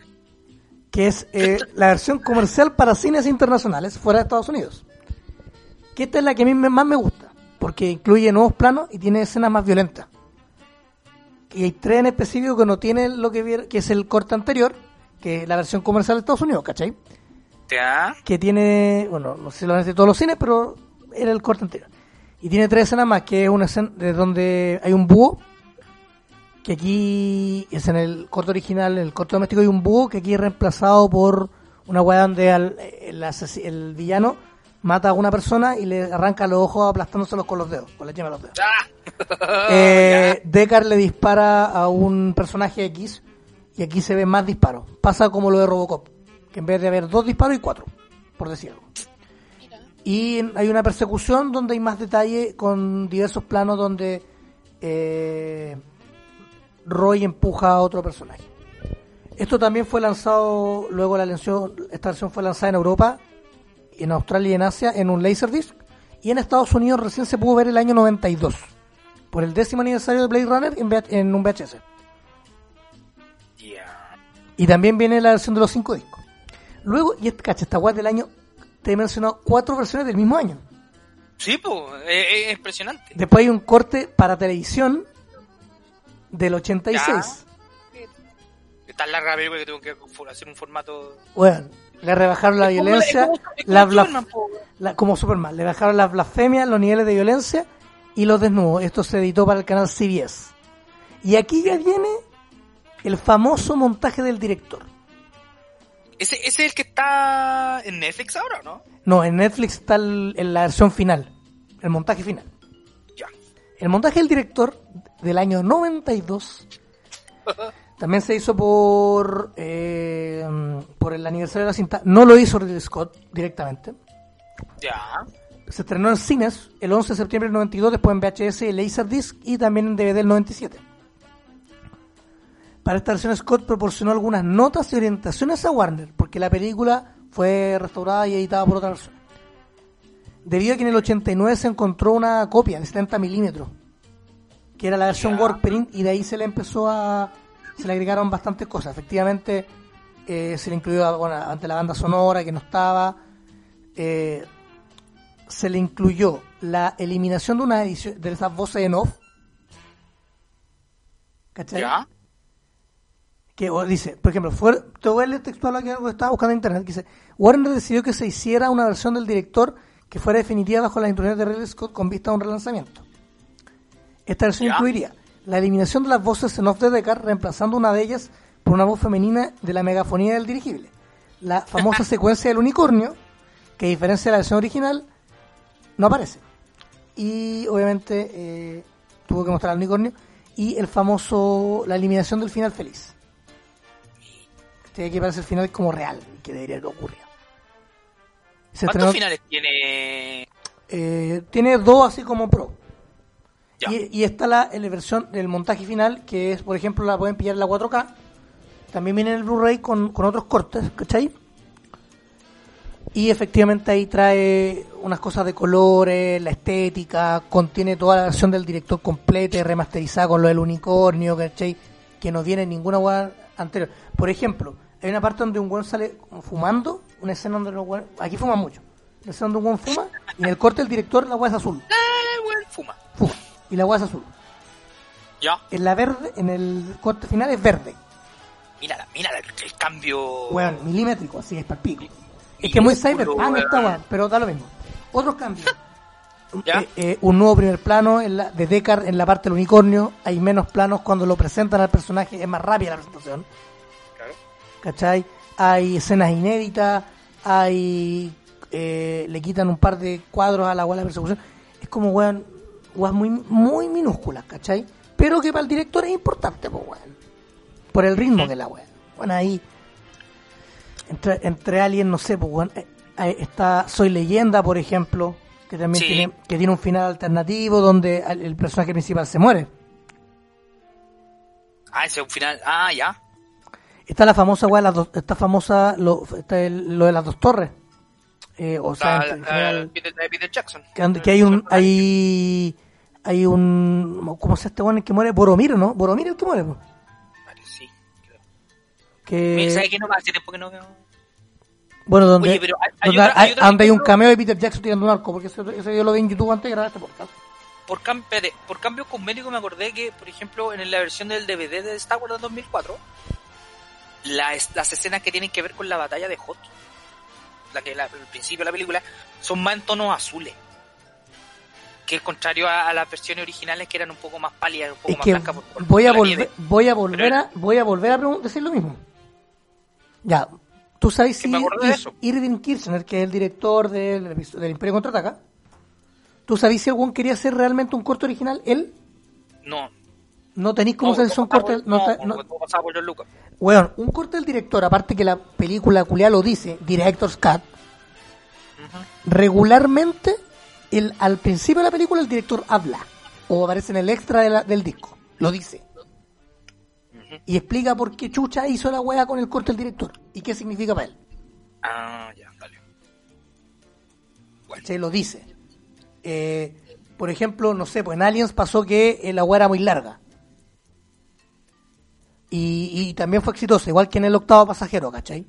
Que es eh, la versión comercial para cines internacionales fuera de Estados Unidos. Que esta es la que a mí más me gusta, porque incluye nuevos planos y tiene escenas más violentas. Y hay tres en específico que no tienen lo que que es el corte anterior, que es la versión comercial de Estados Unidos, ¿cachai? Ya. Que tiene, bueno, no sé si lo han visto todos los cines, pero era el corte anterior. Y tiene tres escenas más, que es una escena de donde hay un búho, que aquí es en el corte original, en el corte doméstico hay un búho, que aquí es reemplazado por una weá donde al- el, villano mata a una persona y le arranca los ojos aplastándoselos con los dedos, con la yema de los dedos. Ah. Eh, Deckard le dispara a un personaje X y aquí se ven más disparos. Pasa como lo de Robocop, que en vez de haber dos disparos hay cuatro, por decir algo. Y hay una persecución donde hay más detalle con diversos planos donde eh, Roy empuja a otro personaje. Esto también fue lanzado, luego la versión, esta versión fue lanzada en Europa en Australia y en Asia en un Laserdisc. Y en Estados Unidos recién se pudo ver el año 92. Por el décimo aniversario de Blade Runner en, VH en un VHS. Y también viene la versión de los cinco discos. Luego, y este, cacha, esta del año, te he mencionado cuatro versiones del mismo año. Sí, pues, es, es impresionante. Después hay un corte para televisión del 86. Es tan larga la película que tengo que hacer un formato... Bueno, le rebajaron la como- violencia, como- como la blas- Superman, po. la- como Superman, le bajaron las blasfemias, los niveles de violencia y los desnudos. Esto se editó para el canal CBS. Y aquí ya viene el famoso montaje del director. Ese, ese es el que está en Netflix ahora, ¿no? No, en Netflix está el- en la versión final, el montaje final. El montaje del director del año 92 también se hizo por eh, por el aniversario de la cinta. No lo hizo Ridley Scott directamente. Ya. Se estrenó en cines el 11 de septiembre del 92, después en VHS y Laserdisc y también en DVD del 97. Para esta versión Scott proporcionó algunas notas y orientaciones a Warner, porque la película fue restaurada y editada por otra persona. Debido a que en el 89 se encontró una copia de 70 milímetros, que era la versión Ya. Warprint, y de ahí se le empezó a... se le agregaron bastantes cosas. Efectivamente, eh, se le incluyó bueno, ante la banda sonora que no estaba, eh, se le incluyó la eliminación de una edición de esas voces en off. ¿Cachai? Ya. que dice, por ejemplo, fue, te voy a leer textual aquí algo que estaba buscando en internet, que dice, Warner decidió que se hiciera una versión del director que fuera definitiva bajo las instrucciones de Ridley Scott con vista a un relanzamiento. Esta versión Ya. incluiría la eliminación de las voces en off de Deckard, reemplazando una de ellas por una voz femenina de la megafonía del dirigible. La famosa secuencia del unicornio, que a diferencia de la versión original, no aparece. Y obviamente eh, tuvo que mostrar al unicornio. Y el famoso, la eliminación del final feliz. Tiene que parecer el final como real, que debería haber ocurrido. Se ¿Cuántos estrenó- finales tiene? eh, tiene dos así como pro. Y, y está la, la versión del montaje final, que es, por ejemplo, la pueden pillar en la 4K. También viene en el Blu-ray con, con otros cortes, ¿cachai? Y efectivamente ahí trae unas cosas de colores, la estética, contiene toda la versión del director completa y remasterizada con lo del unicornio, ¿cachai? Que no viene en ninguna web anterior. Por ejemplo, hay una parte donde un weón sale fumando, una escena donde los weones- aquí fuman mucho, una escena donde un weón fuma, y en el corte del director la weá es azul, Eh, weón, fuma. fuma, y la weá es azul. Ya. En la verde, en el corte final es verde, Mira, mira el, el cambio. weón, milimétrico, así es para pico. Es que es muy cyberpunk weón. esta weá, pero da lo mismo. Otros cambios. Ya. Eh, eh, un nuevo primer plano en la, de Deckard en la parte del unicornio. Hay menos planos cuando lo presentan al personaje. Es más rápida la presentación. Claro. ¿Cachai? Hay escenas inéditas. Hay. eh, le quitan un par de cuadros a la weá de persecución. Es como weón. Weas muy, muy minúsculas, ¿cachai? Pero que para el director es importante, pues weón. Por el ritmo de la weá. Bueno, ahí. Entre, entre Alien, no sé, pues weón. eh, está Soy Leyenda, por ejemplo. Que también Sí. tiene, que tiene un final alternativo donde el personaje principal se muere. Ah, ese es un final. Ah, ya. Está la famosa weá, las dos- está famosa lo, está el- lo de las dos torres. Eh, o sea, en la- general, Peter, de Peter Jackson. que, que hay un, hay, hay un, ¿cómo se este weón el que muere? Boromir, ¿no? Boromir el que muere, po. Sí. que, ¿Sabes qué no hace tiempo que no veo? bueno, donde, Oye, pero hay- hay donde otra- hay hay- otra donde hay un cameo de Peter Jackson tirando un arco, porque eso, eso yo lo vi en YouTube antes de grabar este podcast. Por, cam- por cambio cosmético me acordé que, por ejemplo, en la versión del DVD de Star Wars de 2004, la las escenas que tienen que ver con la batalla de Hot, la que la, el principio de la película, son más en tonos azules. Que es contrario a, a las versiones originales que eran un poco más pálidas, un poco Es más blancas. por- por- voy a por volver, voy a volver Pero- a, voy a volver a decir lo mismo. Ya, tú sabes si Ir-. Irving Kirchner, que es el director del, del Imperio Contraataca, tú sabes si algún quería hacer realmente un corto original, él No. No tenéis cómo no, todo corte, pasaba no, no, no- todo pasaba por George Lucas. Weón, un corte del director, aparte que la película culiá lo dice, Director's Cut, regularmente el, al principio de la película el director habla, o aparece en el extra de la- del disco, lo dice. Y explica por qué Chucha hizo la wea con el corte del director y qué significa para él. Ah, ya, vale. ¿cachai? Lo dice. Eh, por ejemplo, no sé, pues en Aliens pasó que el agua era muy larga. Y, y también fue exitosa, igual que en el octavo pasajero, ¿cachai?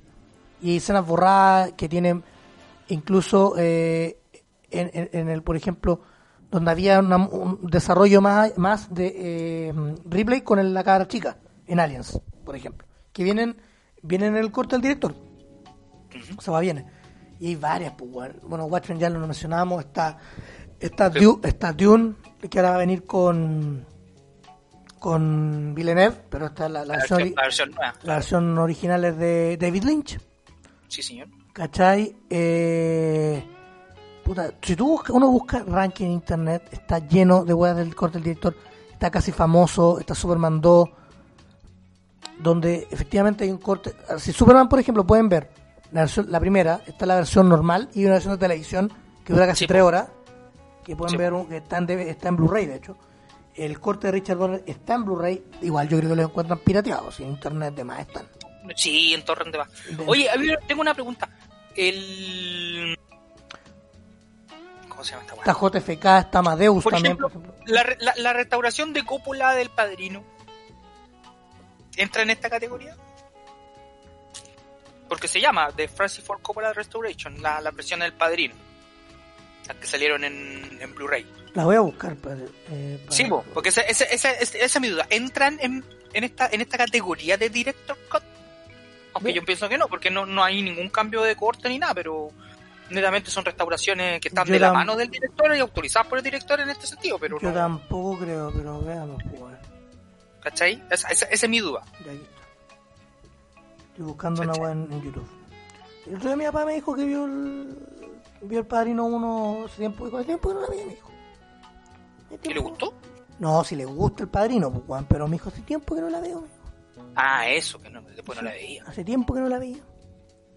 Y hay escenas borradas que tienen incluso eh, en, en- en el, por ejemplo, donde había una- un desarrollo más, más de eh, Ripley con el- la cara chica, en Aliens, por ejemplo, que vienen, vienen en el corte del director. O sea, va bien. Y hay varias, pues, bueno, Watchmen ya lo mencionamos, está, está, Sí. Dune, está Dune, que ahora va a venir con, con Villeneuve, pero esta es la, la La versión, la versión nueva. la versión original es de David Lynch. Sí, señor. ¿Cachai? Eh, puta, si tú buscas, uno busca ranking en internet, está lleno de weas del corte del director, está casi famoso, está Superman 2, donde efectivamente hay un corte. Si Superman, por ejemplo, pueden ver la, versión, la primera, está la versión normal y una versión de televisión que dura casi Sí, tres po. horas, que pueden Sí. ver, un- que está en, está en Blu-ray, de hecho. El corte de Richard Donner está en Blu-ray, igual yo creo que lo encuentran pirateados, en internet de más están. Sí, en torrent de va. De- Oye, a ver, tengo una pregunta. El... ¿Cómo se llama esta? Está JFK, está Amadeus Por también, ejemplo, por ejemplo. La, la restauración de Coppola del Padrino entra en esta categoría. Porque se llama The Francis Ford Coppola Restoration, la, la versión del Padrino. Las que salieron en, en Blu-ray. La voy a buscar para, eh, para- Sí, po, porque esa, esa, esa, es mi duda. ¿Entran en, en, esta, en esta categoría de Director Cut? Aunque yo pienso que no, porque no, no hay ningún cambio de corte ni nada, pero netamente son restauraciones que están Yo de la mano del director y autorizadas por el director en este sentido, pero Yo no, tampoco creo, pero veamos, pues, ¿cachai? Esa, esa- esa es mi duda. ya aquí está. Estoy buscando una en, en YouTube. El otro día mi papá me dijo que vio el, vio el Padrino 1 hace tiempo, hace tiempo que no la veía, dijo. Hace ¿Y le gustó? No, si le gusta el Padrino, pues, weón, pero me dijo hace tiempo que no la veo. Ah, eso, que no, después no la veía. Hace tiempo que no la veía.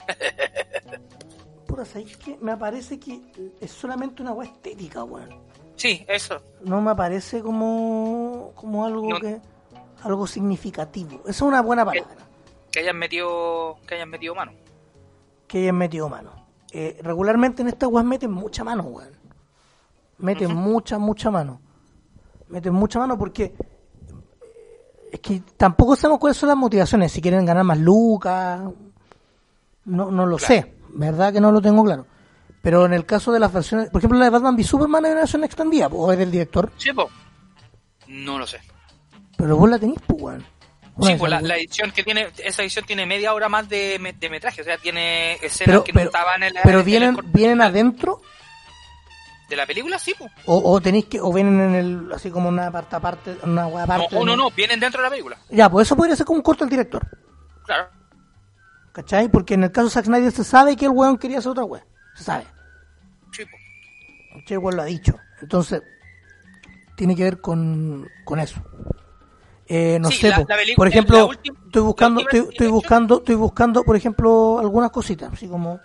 Puta, ¿sabes qué? Me parece que es solamente una weá estética, weón. Sí, eso. no me parece como, como algo No. que algo significativo. Esa es una buena palabra Que hayan metido, que hayan metido mano. que hayan metido mano. Eh, regularmente en estas weas meten mucha mano, weón. Meten mucha, mucha mano. Meten mucha mano porque eh, es que tampoco sabemos cuáles son las motivaciones. Si quieren ganar más lucas, no, no lo Claro. sé. Verdad que no lo tengo claro. Pero en el caso de las versiones, por ejemplo, la de Batman v Superman hay una versión extendida, o es del director, Sí, po. No lo sé. pero vos la tenés, pues, weón. Sí, pues la, edición que tiene, esa edición tiene media hora más de, me- de metraje, o sea, tiene escenas pero, que pero, no estaban en la, pero en vienen, el vienen adentro de la película, sí, pues. o, o tenéis que o vienen en el así como una parte aparte una aparte no, no, no, vienen dentro de la película, ya pues eso podría ser como un corto del director. Claro. ¿cachai? porque en el caso de Zack Snyder se sabe que el weón quería hacer otra weá se sabe. Sí, pues. el weón lo ha dicho. Entonces tiene que ver con, con eso eh, no Sí, sé la- la por ejemplo última- estoy buscando estoy, buscando estoy buscando por ejemplo algunas cositas así como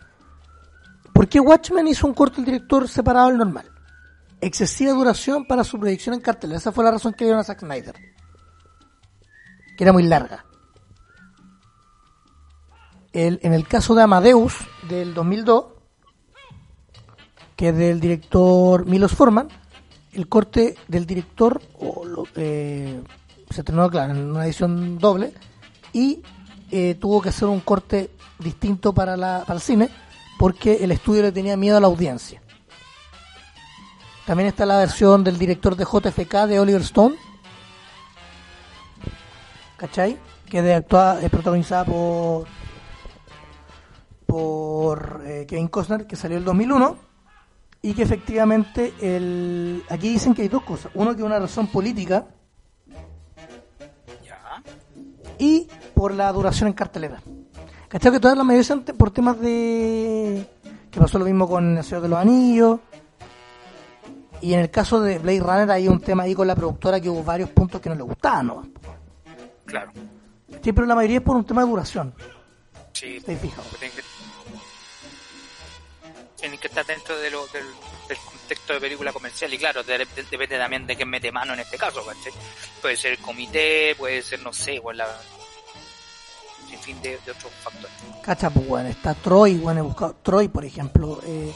¿por qué Watchmen hizo un corto del director separado del normal? excesiva duración para su proyección en cartel. Esa fue la razón que dieron a Zack Snyder. Que era muy larga. El, en el caso de Amadeus, del 2002, que es del director Milos Forman, el corte del director o lo- eh, se estrenó, claro, en una edición doble y eh, tuvo que hacer un corte distinto para, la, para el cine porque el estudio le tenía miedo a la audiencia. También está la versión del director de JFK de Oliver Stone. ¿Cachai? Que de es protagonizada por por eh, Kevin Costner, que salió el 2001. Y que efectivamente el aquí dicen que hay dos cosas. Uno que una razón política y por la duración en cartelera. ¿Cachai? Que todas las te- por temas de... que pasó lo mismo con El Señor de los Anillos. Y en el caso de Blade Runner hay un tema ahí con la productora que hubo varios puntos que no le gustaban, ¿no? Claro. Sí, pero la mayoría es por un tema de duración. Sí. ¿Te has fijado? Tienen que, estar dentro de lo- del contexto de película comercial y claro, de- de- depende también de quién mete mano en este caso, ¿cachai? Puede ser el comité, puede ser, no sé, igual la... sin fin de, de otros factores. Cacha, pues, bueno, está Troy, bueno, he buscado Troy, por ejemplo, eh,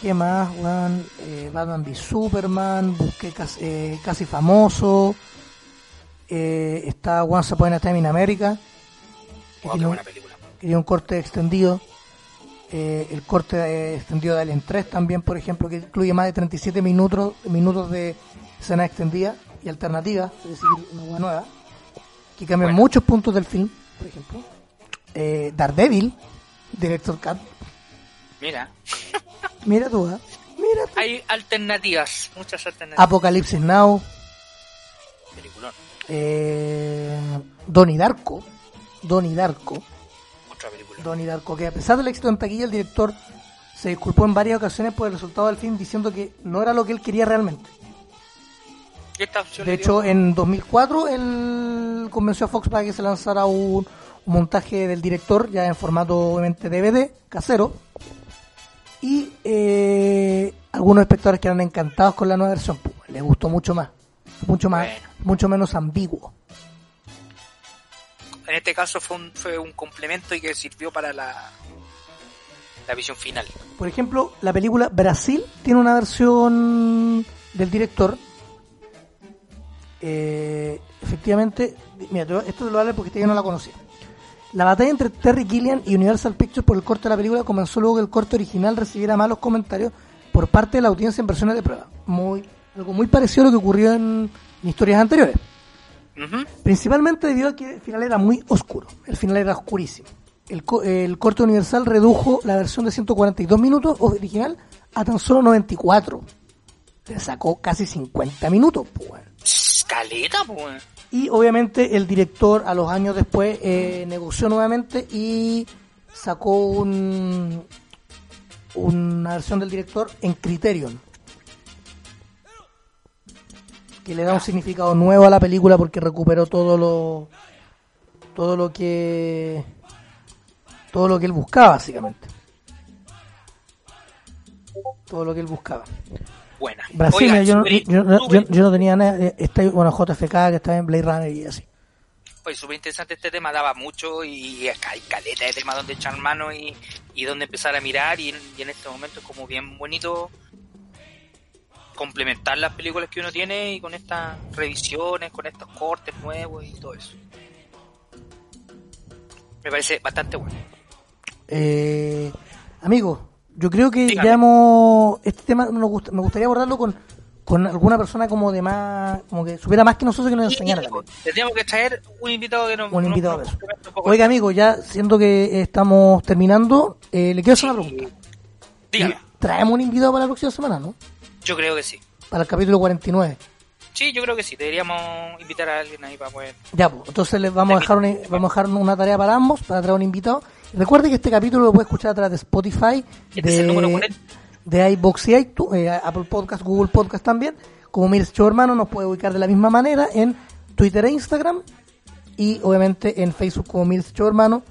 ¿Qué más, weón? Eh, Batman v Superman, busqué casi, eh, casi famoso. Eh, está Once Upon a Time in America, que Oh, qué tiene un, buena película. que tiene un corte extendido. Eh, el corte eh, extendido de Alien 3 también, por ejemplo, que incluye más de 37 minutos, minutos de escena extendida y alternativa, es decir, una nueva, que cambia Bueno. muchos puntos del film, por ejemplo. Eh, Daredevil, Director Cut. Mira, Mira tú, ¿eh? Mira tú. hay alternativas, muchas alternativas. Apocalipsis Now, Peliculón, eh, Donnie Darko, Donnie Darko, Donnie Darko, que a pesar del éxito en taquilla, el director se disculpó en varias ocasiones por el resultado del film diciendo que no era lo que él quería realmente. ¿Qué esta opción De hecho, en 2004 él convenció a Fox para que se lanzara un, un montaje del director, ya en formato obviamente DVD, casero. Y eh, algunos espectadores quedaron encantados con la nueva versión. pues, les gustó mucho más, mucho más, Bueno. mucho menos ambiguo. En este caso fue un, fue un complemento y que sirvió para la, la visión final. Por ejemplo, la película Brasil tiene una versión del director. Eh, efectivamente, mira, esto te lo vale porque este yo no la conocía. La batalla entre Terry Gilliam y Universal Pictures por el corte de la película comenzó luego que el corte original recibiera malos comentarios por parte de la audiencia en versiones de prueba. Muy, algo muy parecido a lo que ocurrió en historias anteriores. Principalmente debido a que el final era muy oscuro. El final era oscurísimo. El, co- el corte universal redujo la versión de 142 minutos original a tan solo 94. Le sacó casi 50 minutos. pues. Caleta, pues. Y obviamente el director a los años después eh, negoció nuevamente y sacó un, una versión del director en Criterion. Que le da un significado nuevo a la película porque recuperó todo lo todo lo que todo lo que él buscaba básicamente. Todo lo que él buscaba. Buena. Brasil, Oiga, yo, no, yo, no- yo- súper- yo no tenía nada. eh, Está, bueno, JFK que está en Blade Runner y así. Oye, súper interesante este tema, daba mucho y acá hay caleta de temas donde echar mano y, y donde empezar a mirar y, y en este momento es como bien bonito complementar las películas que uno tiene y con estas revisiones, con estos cortes nuevos y todo eso. Me parece bastante bueno. Eh, amigo, yo creo que Dígame. ya hemos. Este tema nos gusta- me gustaría abordarlo con, con alguna persona como de más. Como que supiera más que nosotros que nos enseñara. Tendríamos que traer un invitado que nos, Un invitado nos. Oiga, amigo, ya siendo que estamos terminando, eh, le quiero hacer una pregunta. Dígame. Traemos un invitado para la próxima semana, ¿no? Yo creo que sí. Para el capítulo 49. Sí, yo creo que sí. Deberíamos invitar a alguien ahí para poder... Ya, pues, entonces les vamos a dejar una, vamos a dejar una tarea para ambos, para traer un invitado. Recuerde que este capítulo lo puede escuchar a través de Spotify, Este es el número de, 40. de iBox y iTunes, eh, Apple Podcast, Google Podcast también. Como Mires Show Hermano, nos puede ubicar de la misma manera en Twitter e Instagram. Y obviamente en Facebook como Mires Show Hermano.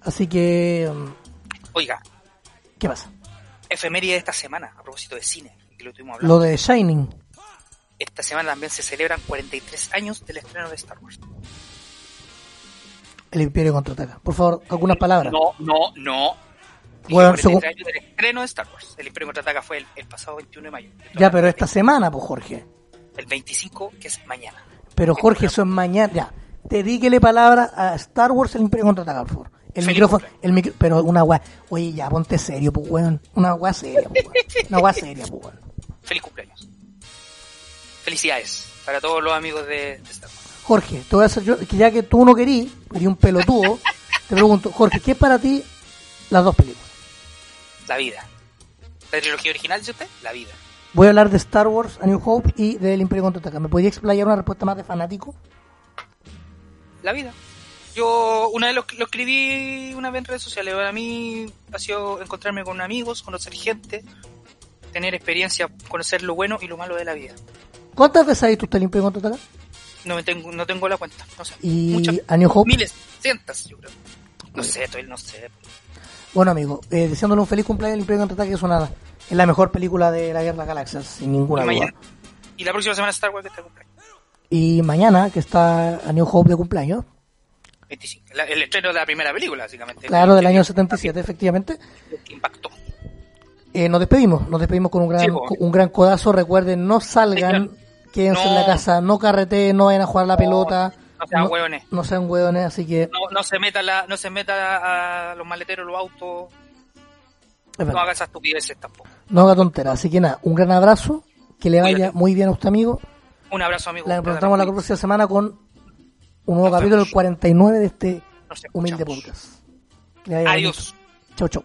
Así que, mm, Oiga, ¿qué pasa? efeméride de esta semana, a propósito de cine, que lo estuvimos hablando. Lo de Shining. Esta semana también se celebran 43 años del estreno de Star Wars. El Imperio contraataca. Por favor, algunas palabras. No, no, no. Dije Bueno, 43 según- años del estreno de Star Wars. El Imperio Contraataca fue el, el pasado 21 de mayo. Ya, pero esta semana, pues Jorge. El 25, que es mañana. Pero Jorge, eso es mañana. Ya, dedíquele palabra a Star Wars el Imperio contraataca, por favor. El Feliz micrófono, el micro, pero una weá. Oye, ya, ponte serio, pues weón. Una weá seria, pues weón. Una weá seria, pues weón. Feliz cumpleaños. Felicidades para todos los amigos de, de Star Wars. Jorge, te voy a hacer yo, que ya que tú no querí, querí un pelotudo, te pregunto, Jorge, ¿qué es para ti las dos películas? La vida. La trilogía original, dice usted, la vida. Voy a hablar de Star Wars, A New Hope y del Imperio contraataca. ¿Me podría explayar una respuesta más de fanático? La vida. Yo una vez lo, lo escribí una vez en redes sociales. Para mí ha sido encontrarme con amigos, conocer gente, tener experiencia, conocer lo bueno y lo malo de la vida. ¿Cuántas veces has visto usted el Imperio contraataca? No me tengo, no tengo la cuenta, no sé. Y Muchas, A New Hope. miles, cientos, yo creo. No sé, todavía no sé. Bueno, amigo, eh, deseándole un feliz cumpleaños al Imperio contraataca, que una es la mejor película de la Guerra de las Galaxias, sin ninguna Y duda. mañana. Y la próxima semana Star Wars que está cumpleaños. Y mañana, que está A New Hope de cumpleaños, 25. La- el estreno de la primera película, básicamente. claro, del año 77, efectivamente. que impactó. Eh, nos despedimos, nos despedimos con un gran, Sí, un gran codazo. Recuerden, no salgan, quédense en la casa, no carreteen, no vayan a jugar la pelota. No sean no, hueones. no sean hueones, así que No, se meta la, no se meta a los maleteros, los autos. es No haga esas estupideces tampoco. no haga tonteras. Así que nada, un gran abrazo, que le vaya Cuídate. muy bien a usted, amigo. Un abrazo, amigo. La encontramos la próxima semana con un nuevo Nos capítulo, el vemos. 49 de este humilde podcast. Adiós. Chau, chau.